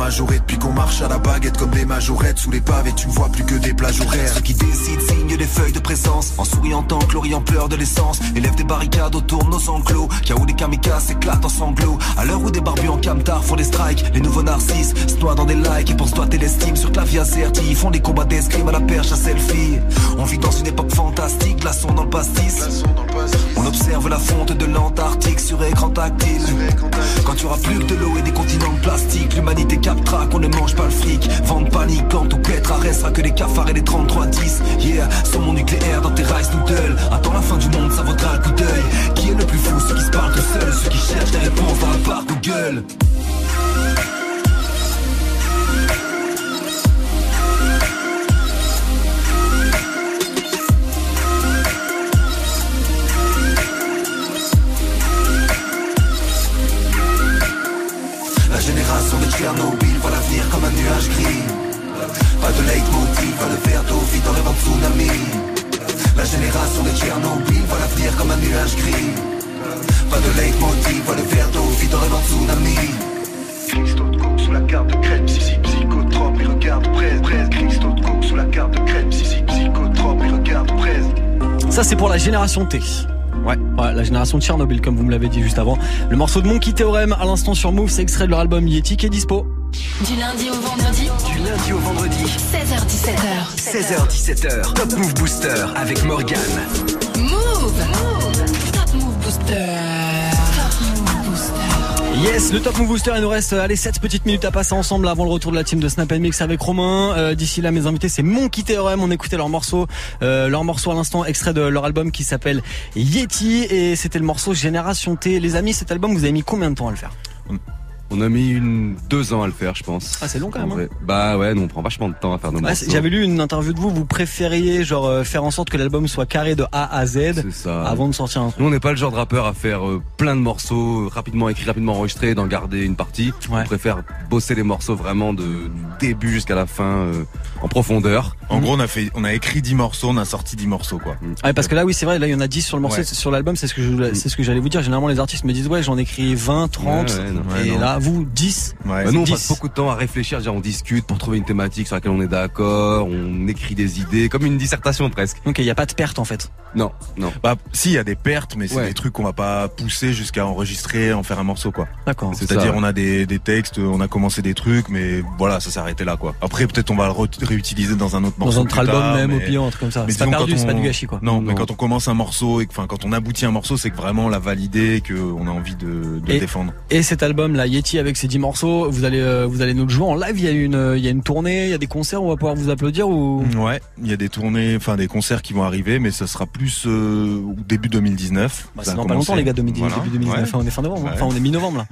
majorées. Depuis qu'on marche à la baguette comme des majorettes. Sous les pavés, tu ne vois plus que des plages horaires. Ceux qui décident signent des feuilles de présence En souriant tant que l'Orient pleure de l'essence. Élève des barricades autour de nos enclos Kia où les kamikazes éclatent en sanglots. À l'heure où des barbus en camtar font des strikes Les nouveaux narcisses se noient dans des likes Et se doiter l'estime sur clavier AZERTY Ils font des combats d'escrime à la perche à selfie. On vit dans une époque fantastique Glaçons dans le pastis. On observe la fonte de l'Antarctique sur écran tactile. Quand tu auras plus que de l'eau et des continents de plastique L'humanité qu'on ne mange pas le fric. Vente panique quand tout pètera Restera que des cafards et des 33-10 Yeah, sans mon nucléaire dans tes rice noodles Attends la fin du monde, ça vaudra le coup d'œil. Qui est le plus fou, ceux qui se parlent tout seuls Ceux qui cherchent des réponses dans la barre Google La génération de Tchernobyl comme un nuage gris. Pas de leitmotiv, va le verre d'eau vite en rêvant de tsunami. La génération de Tchernobyl voit l'avenir comme un nuage gris. Pas de leitmotiv, va le verre d'eau vite en rêvant de tsunami. Cristaux de coke sous la carte de crème, si si psychotrope, et regarde presse, presse Cristaux de coke sous la carte de crème, si si psychotrope, et regarde presse Ça, c'est pour la génération T. Ouais, ouais, la génération de Tchernobyl, comme vous me l'avez dit juste avant. Le morceau de Monkey Théorème, à l'instant sur Move, c'est extrait de leur album Yeti qui est dispo. Du lundi au vendredi, Du lundi au vendredi, 16h17h. 16h17h, Top Move Booster avec Morgan. Move Top Move Booster. Top Move Booster. Yes, le Top Move Booster, il nous reste allez 7 petites minutes à passer ensemble avant le retour de la team de Snap Mix avec Romain. Euh, D'ici là, mes invités, c'est Monkey Theorem. On écoutait leur morceau, euh, leur morceau à l'instant, extrait de leur album qui s'appelle Yeti et c'était le morceau Génération T. Les amis, cet album, vous avez mis combien de temps à le faire? On a mis une, deux ans à le faire, je pense. Ah, c'est long quand même. hein. Bah ouais, nous on prend vachement de temps à faire nos Ah, J'avais lu une interview de vous, vous préfériez genre euh, faire en sorte que l'album soit carré de A à Z C'est ça. avant de sortir un truc. Nous on n'est pas le genre de rappeur à faire euh, plein de morceaux euh, rapidement écrits, rapidement enregistrés, d'en garder une partie. Ouais. On préfère bosser les morceaux vraiment de, du début jusqu'à la fin euh, en profondeur. En gros, on a fait, on a écrit 10 morceaux, on a sorti 10 morceaux, quoi. Ouais, parce que là, oui, c'est vrai, là, il y en a 10 sur le morceau, Ouais. sur l'album, c'est ce que je, c'est ce que j'allais vous dire. Généralement, les artistes me disent, ouais, j'en écris 20, 30. Ouais, ouais, non. et non. là, vous, 10. Ouais. Bah, nous on 10. passe beaucoup de temps à réfléchir, déjà on discute pour trouver une thématique sur laquelle on est d'accord, on écrit des idées, comme une dissertation presque. Donc, il n'y a pas de perte, en fait. Non, non. Bah, si, il y a des pertes, mais c'est Ouais. des trucs qu'on va pas pousser jusqu'à enregistrer, en faire un morceau, quoi. D'accord. C'est C'est-à-dire, ouais. on a des, des textes, on a commencé des trucs, mais voilà, ça s'est arrêté là, quoi. Après, peut-être on va le réutiliser dans un autre Dans morceau. un autre album tard, même, au pire, un truc comme ça. mais C'est pas perdu, quand c'est pas on- du gâchis, quoi. Non, mais quand on commence un morceau et que, enfin, quand on aboutit un morceau, c'est que vraiment on l'a validé et qu'on a envie de, de Et- défendre. Et cet album, là, Yeti, avec ses 10 morceaux, vous allez, euh, vous allez nous le jouer en live. Il y a une, euh, il y a une tournée, il y a des concerts, où on va pouvoir vous applaudir ou? Ouais, il y a des tournées, enfin des concerts qui vont arriver, mais ça sera plus euh, au début 2019. Bah, Ça c'est dans pas longtemps, les gars, 2019, Voilà. début 2019. Ouais. Enfin, on est fin novembre. hein. Ouais. Enfin, on est mi-novembre, là.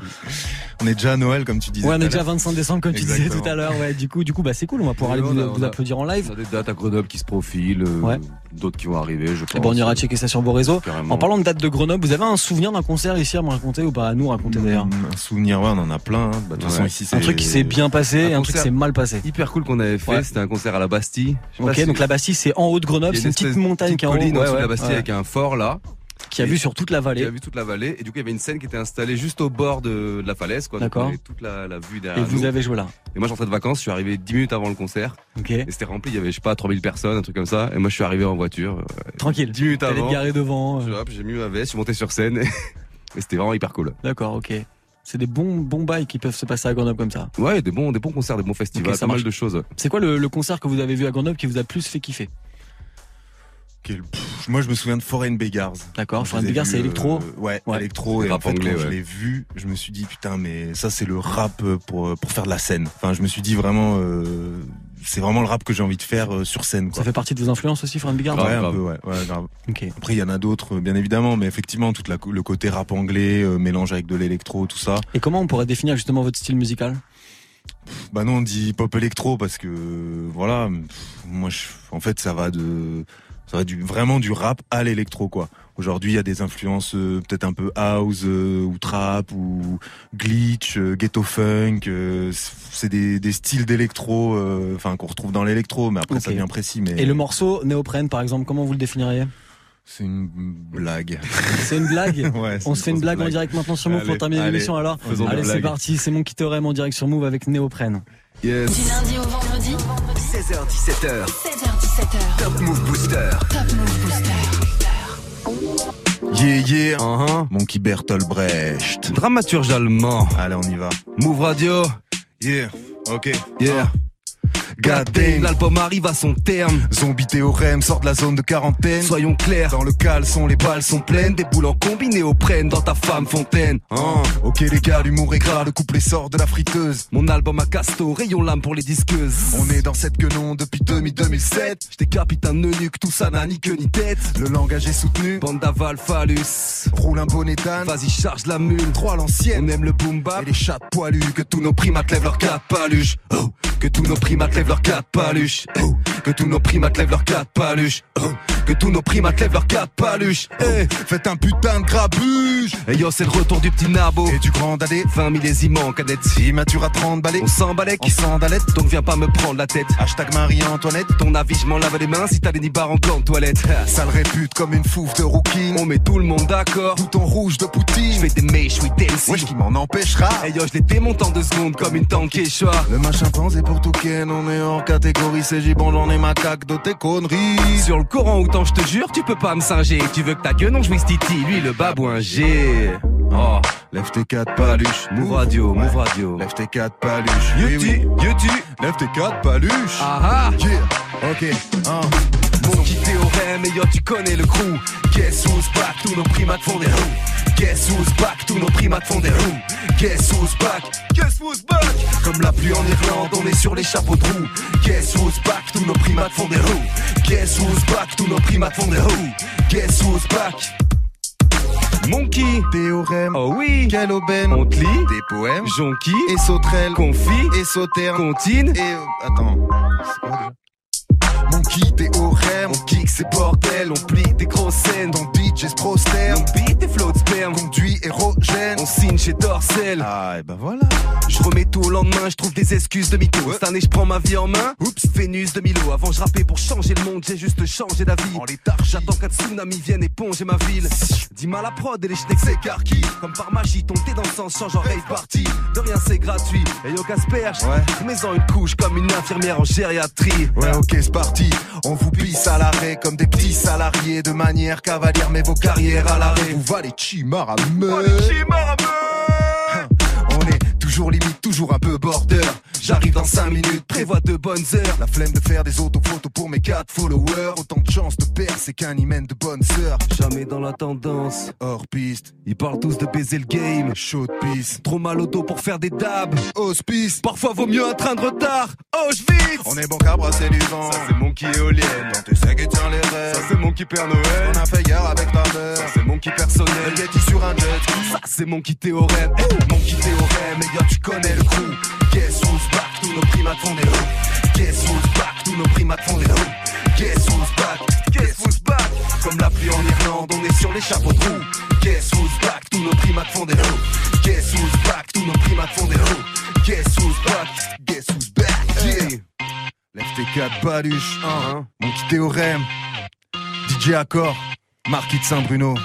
On est déjà à Noël, comme tu disais. Ouais, on est déjà l'heure. 25 décembre, comme tu disais tout à l'heure. Ouais, du coup, du coup, bah, c'est cool. On va pouvoir aller vous, on a- vous on a- applaudir en live. On a des dates à Grenoble qui se profilent, euh, Ouais. d'autres qui vont arriver, je pense. Et bon, on ira checker ça sur vos réseaux. Carrément. En parlant de date de Grenoble, vous avez un souvenir d'un concert ici à me raconter ou pas? À nous raconter d'ailleurs Un souvenir, ouais, on en a plein. hein. Bah, de toute façon, ici, c'est Un truc qui s'est bien passé et un truc qui concert s'est mal passé. Hyper cool qu'on avait fait, Ouais. c'était un concert à la Bastille. Ok, si- donc la Bastille, c'est en haut de Grenoble, c'est une petite montagne qui est en haut. de la Bastille ouais. avec un fort là. Qui a vu sur toute la Qui vallée. a vu toute la vallée. Et du coup, il y avait une scène qui était installée juste au bord de, de la falaise, quoi. D'accord. on toute la, la vue Et vous nous. avez joué là. Et moi, j'entrais de vacances, je suis arrivé 10 minutes avant le concert. Ok. Et c'était rempli, il y avait, je sais pas, 3000 personnes, un truc comme ça. Et moi, je suis arrivé en voiture. euh, Tranquille. 10 minutes avant. te garer devant. euh. J'ai mis ma veste, je suis monté sur scène. Et c'était vraiment hyper cool. D'accord, ok. C'est des bons, bons bails qui peuvent se passer à Grenoble comme ça. Ouais, des bons, des bons concerts, des bons festivals, ça pas mal marche. de choses. C'est quoi le, le concert que vous avez vu à Grenoble qui vous a plus fait kiffer? Quel- pff, Moi, je me souviens de Foreign Beggars. D'accord, Foreign Beggars, c'est électro? euh, ouais, Ouais. électro. Et en fait, anglais, quand je l'ai vu, je me suis dit, putain, mais ça, c'est le rap euh, pour, pour faire de la scène. Enfin, je me suis dit vraiment, euh, c'est vraiment le rap que j'ai envie de faire euh, sur scène. Quoi. Ça fait partie de vos influences aussi, Foreign Beggars? Ouais, un grave. peu, ouais, ouais, grave. Ok. Après, il y en a d'autres, euh, bien évidemment, mais effectivement, tout la, le côté rap anglais, euh, mélange avec de l'électro, tout ça. Et comment on pourrait définir justement votre style musical? Bah non, on dit pop électro parce que euh, voilà, moi, je, en fait, ça va de, ça va du vraiment du rap à l'électro quoi. Aujourd'hui, il y a des influences euh, peut-être un peu house euh, ou trap ou glitch, euh, ghetto funk. euh, c'est des, des styles d'électro, euh, enfin qu'on retrouve dans l'électro, mais après ça devient précis. Mais Et le morceau Néoprène, par exemple, comment vous le définiriez? C'est une blague. C'est une blague Ouais, On se fait une blague, en direct maintenant sur Move pour terminer l'émission alors faisons Allez, c'est parti, c'est mon qui en direct sur Move avec Néoprène. Yes. Du lundi au vendredi, 16h17h, 16h17h. Top Move Booster. Top Move Booster. Yeah yeah, Uh-huh. Monkey Bertolt Brecht. Dramaturge allemand. Allez, on y va. Move Radio. Yeah, ok. Yeah. Damn. L'album arrive à son terme. Zombie théorème sort de la zone de quarantaine. Soyons clairs. Dans le caleçon, les balles sont pleines. Des boules en combiné au prenne dans ta femme fontaine. Hein. Ok les gars, l'humour est gras, le couplet sort de la friteuse. Mon album à casto, rayon lame pour les disqueuses. On est dans cette quenon depuis 2000-2007. Je décapite un eunuque, tout ça n'a ni queue ni tête. Le langage est soutenu. Bande d'aval phallus. Roule un bonnet d'âne. Vas-y, charge la mule. Trois à On l'ancienne. aime le boom bap. Et les chats poilus. Que tous nos primates lèvent leurs quatre paluches. Oh. Que tous nos primates lèvent leurs quatre paluches. Oh. Que tous nos primates lèvent leurs quatre paluches. Que tous nos primates lèvent leurs quatre paluches. Eh. Faites un putain de grabuge. Hey yo, c'est le retour du petit nabo. Et du grand dadé. 20 millésimes en cadette. Immature à 30 balais. On s'emballait. En sandalette. Donc viens pas me prendre la tête. Hashtag Marie-Antoinette. Ton avis, je m'en lave les mains si t'as des nibards en gland de toilette. Sale répute comme une fouffe de rookie. On met tout le monde d'accord. Bouton rouge de Poutine. Je fais des mèches, oui. Wesh, qui m'en empêchera. Hey yo, je les en deux secondes comme une tank Quechua. Le machin chimpanzé pour tout ken, on est hors catégorie, c'est gibon, j'en ai macaque de tes conneries. Sur le Coran, Attends, je te jure, tu peux pas me singer. Tu veux que ta gueule non jouisse Titi, lui le babouin G. Oh, lève tes quatre paluches. Move radio, move radio. Lève tes quatre paluches. Yuti, oui, lève tes quatre paluches. Ah ah. Yeah. Ok, FM et yo tu connais le crew. Guess who's back, tous nos primates font des roues. Guess who's back, tous nos primates font des roues. Guess who's back, guess who's back? Comme la pluie en Irlande, on est sur les chapeaux de roue. Guess who's back, tous nos primates font des roues. Guess who's back, tous nos primates font des roues. Guess who's back? Monkey, théorème, oh oui, quelle aubaine, on te lit, des poèmes, jonquille, et sauterelle, confit, et sauterne, contine, et... Euh, attends, c'est quoi déjà Mon qui théorème. On kick ces bordels, on plie des grosses scènes. Ton DJ se prosterne. On beat des flots de sperme. Conduit érogène. On signe chez Dorsel. Ah, et ben voilà. Je remets tout au lendemain, je trouve des excuses de mytho. Cette année, je prends ma vie en main. Oups, Vénus de Milo. Avant, je rappais pour changer le monde, j'ai juste changé d'avis. En léthargie. J'attends qu'un tsunami vienne éponger ma ville. Dis mal à prod et les schnecks s'écarquillent. Comme par magie, ton thé dans le sens change en rave party. De rien, c'est gratuit. Et yo, Casperge, Ouais. mets-en une couche comme une infirmière en gériatrie. Ouais, ok, c'est parti. On vous pisse à l'arrêt comme des petits salariés de manière cavalière, mais vos carrières à l'arrêt. Vous valez. On est toujours limite, toujours un peu border. J'arrive dans 5 minutes, prévois de bonnes heures. La flemme de faire des autophotos pour mes 4 followers. Autant de chance de perdre, c'est qu'un hymen de bonne sœur. Jamais dans la tendance. Hors piste, Ils parlent tous de baiser le game. chaud de piste. Trop mal au dos pour faire des dabs. Hospice, Parfois vaut mieux un train de retard. Auschwitz on est bon qu'à brasser du vent. Ça c'est mon qui éolienne. Quand tu sais qui tient les rêves. Ça c'est mon qui Père Noël. On a fait hier avec ta mère. Ça c'est mon qui personnel. Le Yeti sur un jet. Ça c'est mon qui théorème. Mon qui théorème. Tu connais le crew. Guess who's back? Tous nos primates font des roues. Guess who's back? Tous nos primates font des roues. Guess who's back? Guess who's back? Comme la pluie en Irlande, on est sur les chapeaux de roue. Guess who's back? Tous nos primates font des roues. Guess who's back? Tous nos primates font des roues. Guess who's back? Guess who's back? Yeah Lève tes quatre baluches. Hein, Mon petit théorème. DJ Accord. Marquis de Saint-Bruno.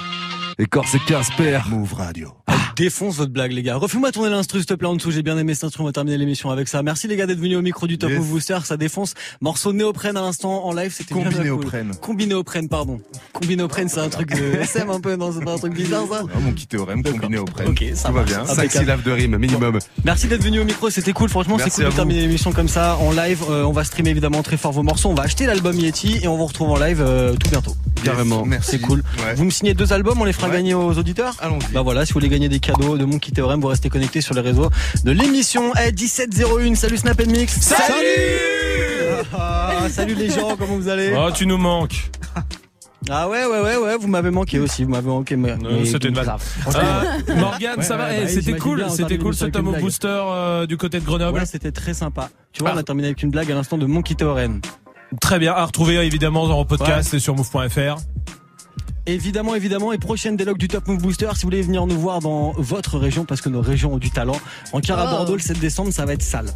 Et Corse et Casper. Move Radio. Défonce votre blague, les gars. Refais-moi tourner l'instru, s'il te plaît, en dessous. J'ai bien aimé cet instru. On va terminer l'émission avec ça. Merci, les gars, d'être venus au micro du Top Yes. Move Booster. Ça défonce. Morceau néoprène à l'instant en live. C'était bien cool. Combinéoprène. Combinéoprène, pardon. Combinéoprène, c'est un truc de SM un peu, non? C'est pas un truc bizarre, ça? Ah, mon petit théorème combiné au prêt. Ok, ça Tout va bien. Ah, 5 Impeccable. syllabes de rime minimum. Merci d'être venu au micro, c'était cool. Franchement, c'est cool de terminer l'émission comme ça en live. Euh, on va streamer évidemment très fort vos morceaux. On va acheter l'album Yeti et on vous retrouve en live euh, tout bientôt. Carrément. Merci. C'est cool. Ouais. Vous me signez deux albums, on les fera Ouais. gagner aux auditeurs. Allons-y. Bah voilà, si vous voulez gagner des cadeaux de mon kit théorème, vous restez connectés sur les réseaux de l'émission. Eh, 1701. Salut Snap Mix. Ah, salut les gens, comment vous allez Oh, tu nous manques. Ah ouais, ouais, ouais, ouais, vous m'avez manqué aussi, vous m'avez manqué. Mais, mais- c'était une vanne. grave. Euh, Morgane, Ouais, ça va ouais, Eh, bah, C'était cool, bien, c'était cool ce avec une Tom of blague. Booster euh, du côté de Grenoble. Ouais, c'était très sympa. Tu vois, Ah. on a terminé avec une blague à l'instant de Monkey Théorème. Très bien, à retrouver évidemment en podcast et sur move.fr. Évidemment, évidemment, et prochaine délogue du Top Move Booster, si vous voulez venir nous voir dans votre région, parce que nos régions ont du talent. En Cara Oh. Bordeaux, le 7 décembre, ça va être sale.